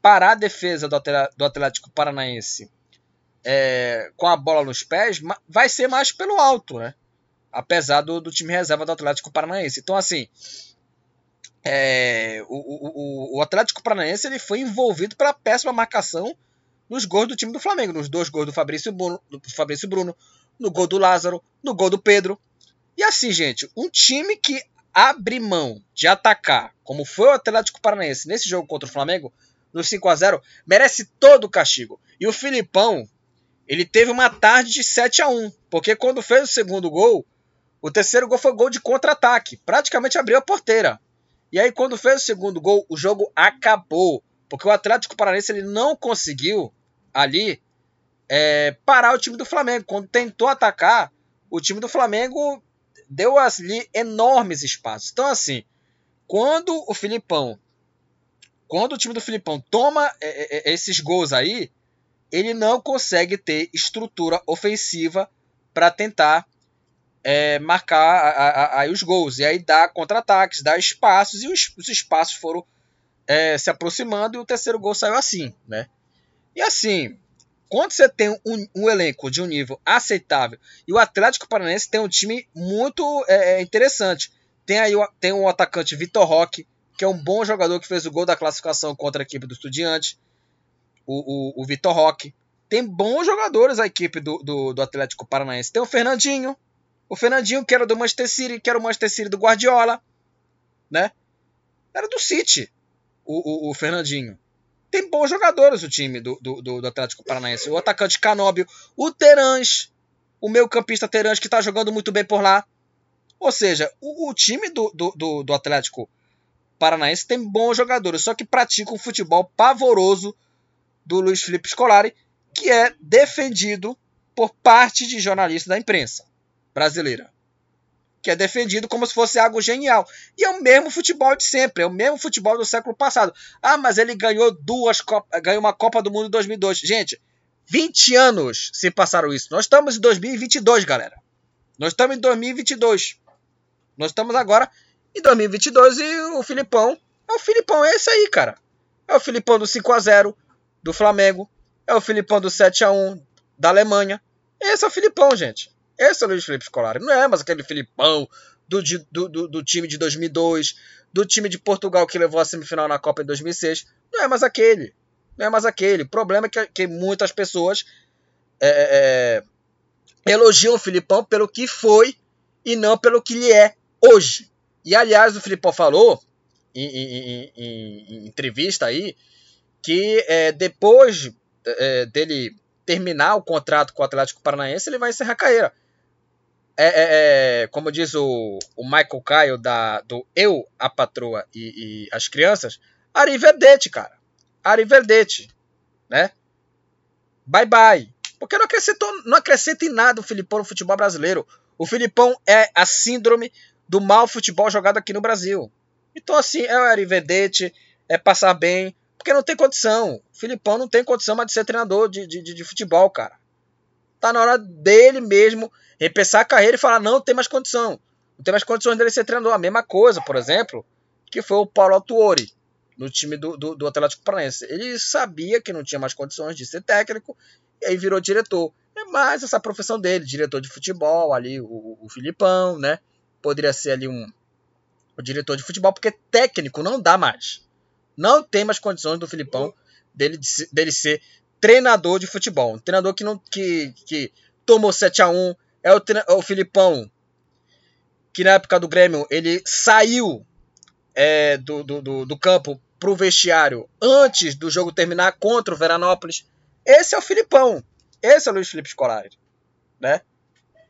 parar a defesa do, do Atlético Paranaense é, com a bola nos pés, vai ser mais pelo alto, né? apesar do, do time reserva do Atlético Paranaense. Então, assim, é, o, o, o, Atlético Paranaense ele foi envolvido pela péssima marcação nos gols do time do Flamengo, nos dois gols do Fabrício Bruno, do Fabrício Bruno, no gol do Lázaro, no gol do Pedro. E assim, gente, um time que abre mão de atacar, como foi o Atlético Paranaense nesse jogo contra o Flamengo, no 5 a 0 merece todo o castigo. E o Filipão, ele teve uma tarde de 7 a 1 porque quando fez o segundo gol, o terceiro gol foi gol de contra-ataque, praticamente abriu a porteira. E aí, quando fez o segundo gol, o jogo acabou, porque o Atlético Paranaense ele não conseguiu ali é, parar o time do Flamengo. Quando tentou atacar, o time do Flamengo deu ali enormes espaços. Então, assim, quando o Filipão, quando o time do Filipão toma é, é, é esses gols aí, ele não consegue ter estrutura ofensiva para tentar é, marcar aí os gols. E aí dá contra-ataques, dá espaços, e os, os espaços foram é, se aproximando, e o terceiro gol saiu assim, né? E assim, quando você tem um, um, elenco de um nível aceitável, e o Atlético Paranaense tem um time muito é, é interessante. Tem aí tem um atacante Vitor Roque, que é um bom jogador que fez o gol da classificação contra a equipe do Estudiante, o, o, o Vitor Roque. Tem bons jogadores a equipe do, do, do Atlético Paranaense. Tem o Fernandinho, o Fernandinho, que era do Manchester City, que era o Manchester City do Guardiola, né? Era do City, o, o, o Fernandinho. Tem bons jogadores o time do, do, do Atlético Paranaense. O atacante Canóbio, o Terãs, o meu campista Terãs, que está jogando muito bem por lá. Ou seja, o, o time do, do, do, Atlético Paranaense tem bons jogadores, só que pratica um futebol pavoroso do Luiz Felipe Scolari, que é defendido por parte de jornalistas da imprensa brasileira. Que é defendido como se fosse algo genial. E é o mesmo futebol de sempre, é o mesmo futebol do século passado. Ah, mas ele ganhou duas ganhou uma Copa do Mundo em 2002. Gente, 20 anos se passaram isso. Nós estamos em 2022, galera. Nós estamos em 2022. Nós estamos agora em 2022 e o Filipão é o Filipão, é esse aí, cara. É o Filipão do 5 a 0 do Flamengo, é o Filipão do 7 a 1 da Alemanha. Esse é o Filipão, gente. Esse é o Luiz Felipe Scolari. Não é mais aquele Filipão do, do, do, do, time de 2002, do time de Portugal que levou a semifinal na Copa em 2006. Não é mais aquele. Não é mais aquele. O problema é que, que muitas pessoas é, é, é, elogiam o Filipão pelo que foi e não pelo que ele é hoje. E aliás, o Filipão falou em, em, em, em entrevista aí que é, depois é, dele terminar o contrato com o Atlético Paranaense, ele vai encerrar a carreira é, é, é, como diz o, o Michael Kyle da, do Eu, a Patroa e, e as Crianças, Arrivederci, cara. Arrivederci, né? Bye bye. Porque não acrescentou, não acrescenta em nada o Filipão no futebol brasileiro. O Filipão é a síndrome do mau futebol jogado aqui no Brasil. Então, assim, é o Arrivederci, é passar bem, porque não tem condição. O Filipão não tem condição mais de ser treinador de, de, de futebol, cara. Tá na hora dele mesmo repensar a carreira e falar: não, tem mais condição. Não tem mais condições dele ser treinador. A mesma coisa, por exemplo, que foi o Paulo Autuori no time do, do, do Atlético Paranaense. Ele sabia que não tinha mais condições de ser técnico e aí virou diretor. É mais essa profissão dele, diretor de futebol, ali o, o Filipão, né? Poderia ser ali um o diretor de futebol, porque técnico não dá mais. Não tem mais condições do Filipão dele, dele ser treinador de futebol. Um treinador que não que, que tomou 7 a 1 é o, é o Filipão, que na época do Grêmio ele saiu é, do, do, do, do campo pro vestiário antes do jogo terminar contra o Veranópolis. Esse é o Filipão. Esse é o Luiz Felipe Scolari. Né?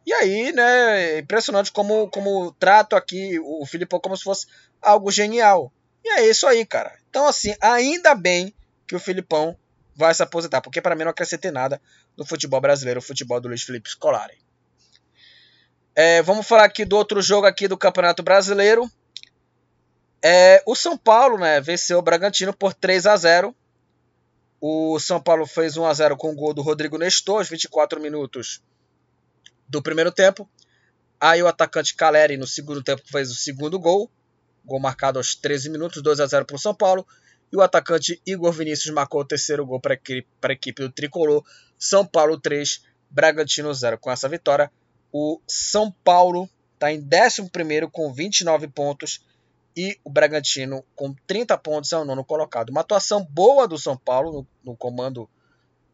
E aí, né, é impressionante como, como trato aqui o Filipão como se fosse algo genial. E é isso aí, cara. Então, assim, ainda bem que o Filipão vai se aposentar, porque para mim não acrescentei nada no futebol brasileiro, o futebol do Luiz Felipe Scolari. É, vamos falar aqui do outro jogo aqui do Campeonato Brasileiro. É, o São Paulo né, venceu o Bragantino por 3 a 0 O São Paulo fez 1 a 0 com o gol do Rodrigo Nestor, aos 24 minutos do primeiro tempo. Aí o atacante Caleri no segundo tempo fez o segundo gol. Gol marcado aos 13 minutos, 2 a 0 para o São Paulo. E o atacante Igor Vinícius marcou o terceiro gol para a equipe do Tricolor. São Paulo 3, Bragantino 0. Com essa vitória, o São Paulo está em 11 com 29 pontos. E o Bragantino com 30 pontos é o nono colocado. Uma atuação boa do São Paulo no, no comando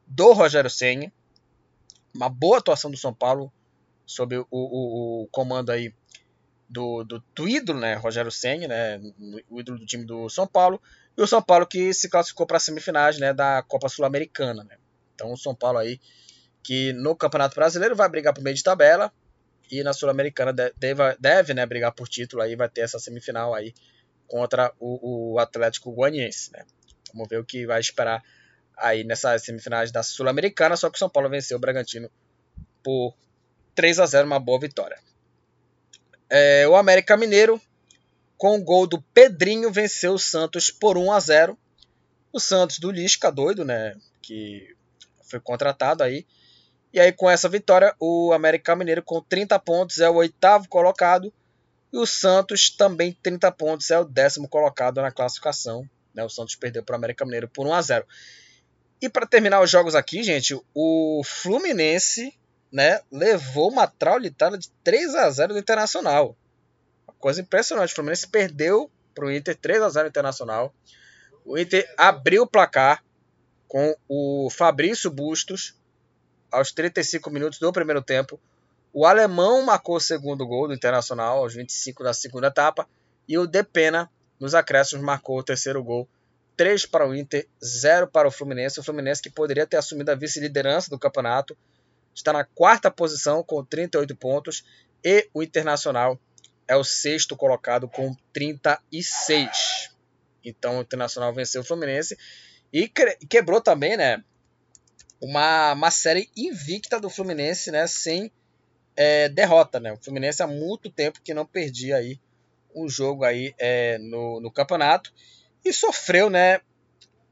do Rogério Senna. Uma boa atuação do São Paulo sob o, o, o comando aí do, do, do, ídolo, né, Rogério Senna, né, o ídolo do time do São Paulo, e o São Paulo que se classificou para as semifinais, né, da Copa Sul-Americana, né. Então o São Paulo aí que no Campeonato Brasileiro vai brigar por meio de tabela e na Sul-Americana deve, deve, né, brigar por título aí, vai ter essa semifinal aí contra o, o Atlético Goianiense, né. Vamos ver o que vai esperar aí nessas semifinais da Sul-Americana, só que o São Paulo venceu o Bragantino por 3 a 0 uma boa vitória. É, o América Mineiro, com o gol do Pedrinho, venceu o Santos por 1 a 0 O Santos do Lisca, doido, né? Que foi contratado aí. E aí, com essa vitória, o América Mineiro, com 30 pontos, é o oitavo colocado. E o Santos, também 30 pontos, é o décimo colocado na classificação. Né? O Santos perdeu para o América Mineiro por 1 a 0 E para terminar os jogos aqui, gente, o Fluminense né, levou uma traulitada de 3 a 0 do Internacional. Coisa impressionante. O Fluminense perdeu para o Inter 3 a 0 Internacional. O Inter abriu o placar com o Fabrício Bustos aos 35 minutos do primeiro tempo. O alemão marcou o segundo gol do Internacional aos 25 da segunda etapa. E o Depena, nos acréscimos, marcou o terceiro gol. 3 para o Inter, 0 para o Fluminense. O Fluminense que poderia ter assumido a vice-liderança do campeonato está na quarta posição com 38 pontos e o Internacional é o sexto colocado com 36. Então o Internacional venceu o Fluminense e quebrou também, né, uma, uma série invicta do Fluminense, né, sem é, derrota, né? O Fluminense há muito tempo que não perdia aí um jogo aí é, no, no campeonato e sofreu, né,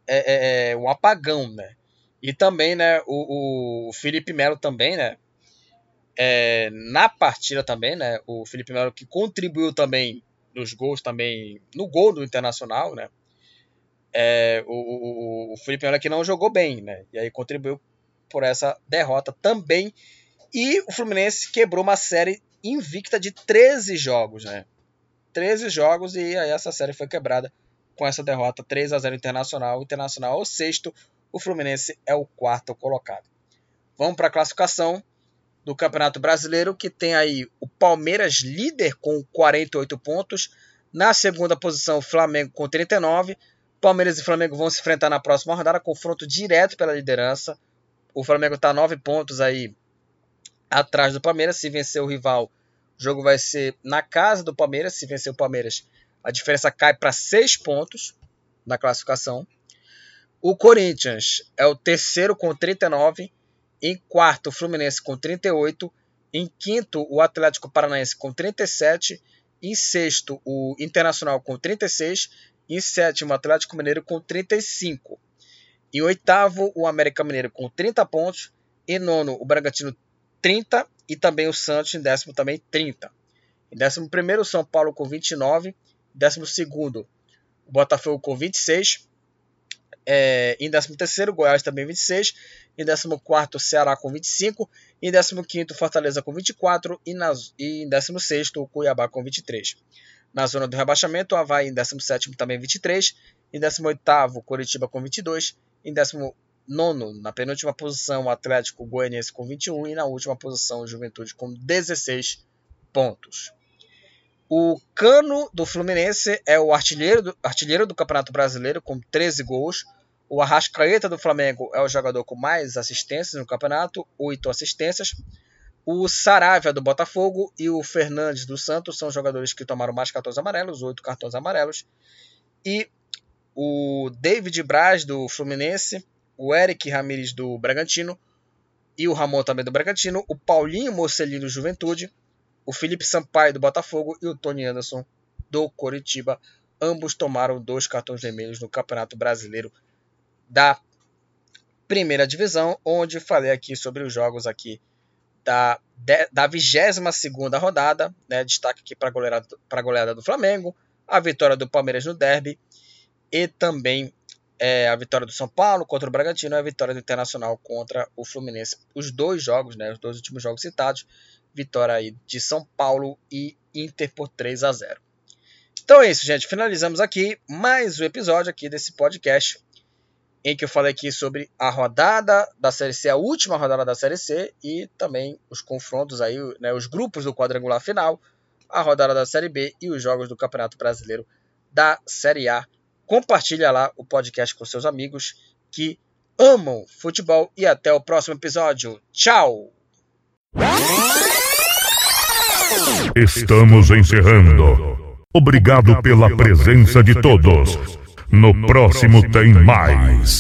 é, é, é um apagão, né? E também, né, o, o Felipe Melo também, né, é, na partida também, né, o Felipe Melo que contribuiu também nos gols também, no gol do Internacional, né, é, o, o, o Felipe Melo que não jogou bem, né, e aí contribuiu por essa derrota também, e o Fluminense quebrou uma série invicta de 13 jogos, né, 13 jogos e aí essa série foi quebrada com essa derrota 3 a 0 Internacional, Internacional é o sexto, o Fluminense é o quarto colocado. Vamos para a classificação do Campeonato Brasileiro, que tem aí o Palmeiras líder com 48 pontos. Na segunda posição, o Flamengo com 39. Palmeiras e Flamengo vão se enfrentar na próxima rodada, confronto direto pela liderança. O Flamengo está 9 pontos aí atrás do Palmeiras. Se vencer o rival, o jogo vai ser na casa do Palmeiras. Se vencer o Palmeiras, a diferença cai para 6 pontos na classificação. O Corinthians é o terceiro com 39. Em quarto, o Fluminense com 38. Em quinto, o Atlético Paranaense com 37. Em sexto, o Internacional com 36. Em sétimo, o Atlético Mineiro com 35. Em oitavo, o América Mineiro com 30 pontos. Em nono, o Bragantino 30. E também o Santos em décimo também 30. Em décimo primeiro, o São Paulo com 29. Em décimo segundo, o Botafogo com 26. É, em 13º, Goiás também 26. Em 14º, Ceará com 25. Em 15º, Fortaleza com 24. E, nas, e em 16º, o Cuiabá com 23. Na zona do rebaixamento, o Havaí em 17º também 23. Em 18º, Curitiba com 22. Em 19º, na penúltima posição, o Atlético Goianiense com 21. E na última posição, o Juventude com 16 pontos. O Cano do Fluminense é o artilheiro do, artilheiro do Campeonato Brasileiro com 13 gols. O Arrascaeta do Flamengo é o jogador com mais assistências no campeonato, 8 assistências. O Saravia do Botafogo e o Fernandes do Santos são jogadores que tomaram mais cartões amarelos, 8 cartões amarelos. E o David Braz do Fluminense, o Eric Ramires do Bragantino e o Ramon também do Bragantino, o Paulinho Mocelino do Juventude, o Felipe Sampaio do Botafogo e o Tony Anderson do Coritiba. Ambos tomaram dois cartões vermelhos no Campeonato Brasileiro da primeira divisão, onde falei aqui sobre os jogos aqui da, da 22 rodada, né, destaque aqui para a goleada, goleada do Flamengo, a vitória do Palmeiras no derby e também é, a vitória do São Paulo contra o Bragantino e a vitória do Internacional contra o Fluminense. Os dois jogos, né, os dois últimos jogos citados, vitória aí de São Paulo e Inter por 3 a 0. Então é isso, gente. Finalizamos aqui mais um episódio aqui desse podcast em que eu falei aqui sobre a rodada da Série C, a última rodada da Série C e também os confrontos aí, né, os grupos do quadrangular final, a rodada da Série B e os jogos do Campeonato Brasileiro da Série A. Compartilha lá o podcast com seus amigos que amam futebol e até o próximo episódio. Tchau. Estamos encerrando. Obrigado pela presença de todos. No próximo tem mais.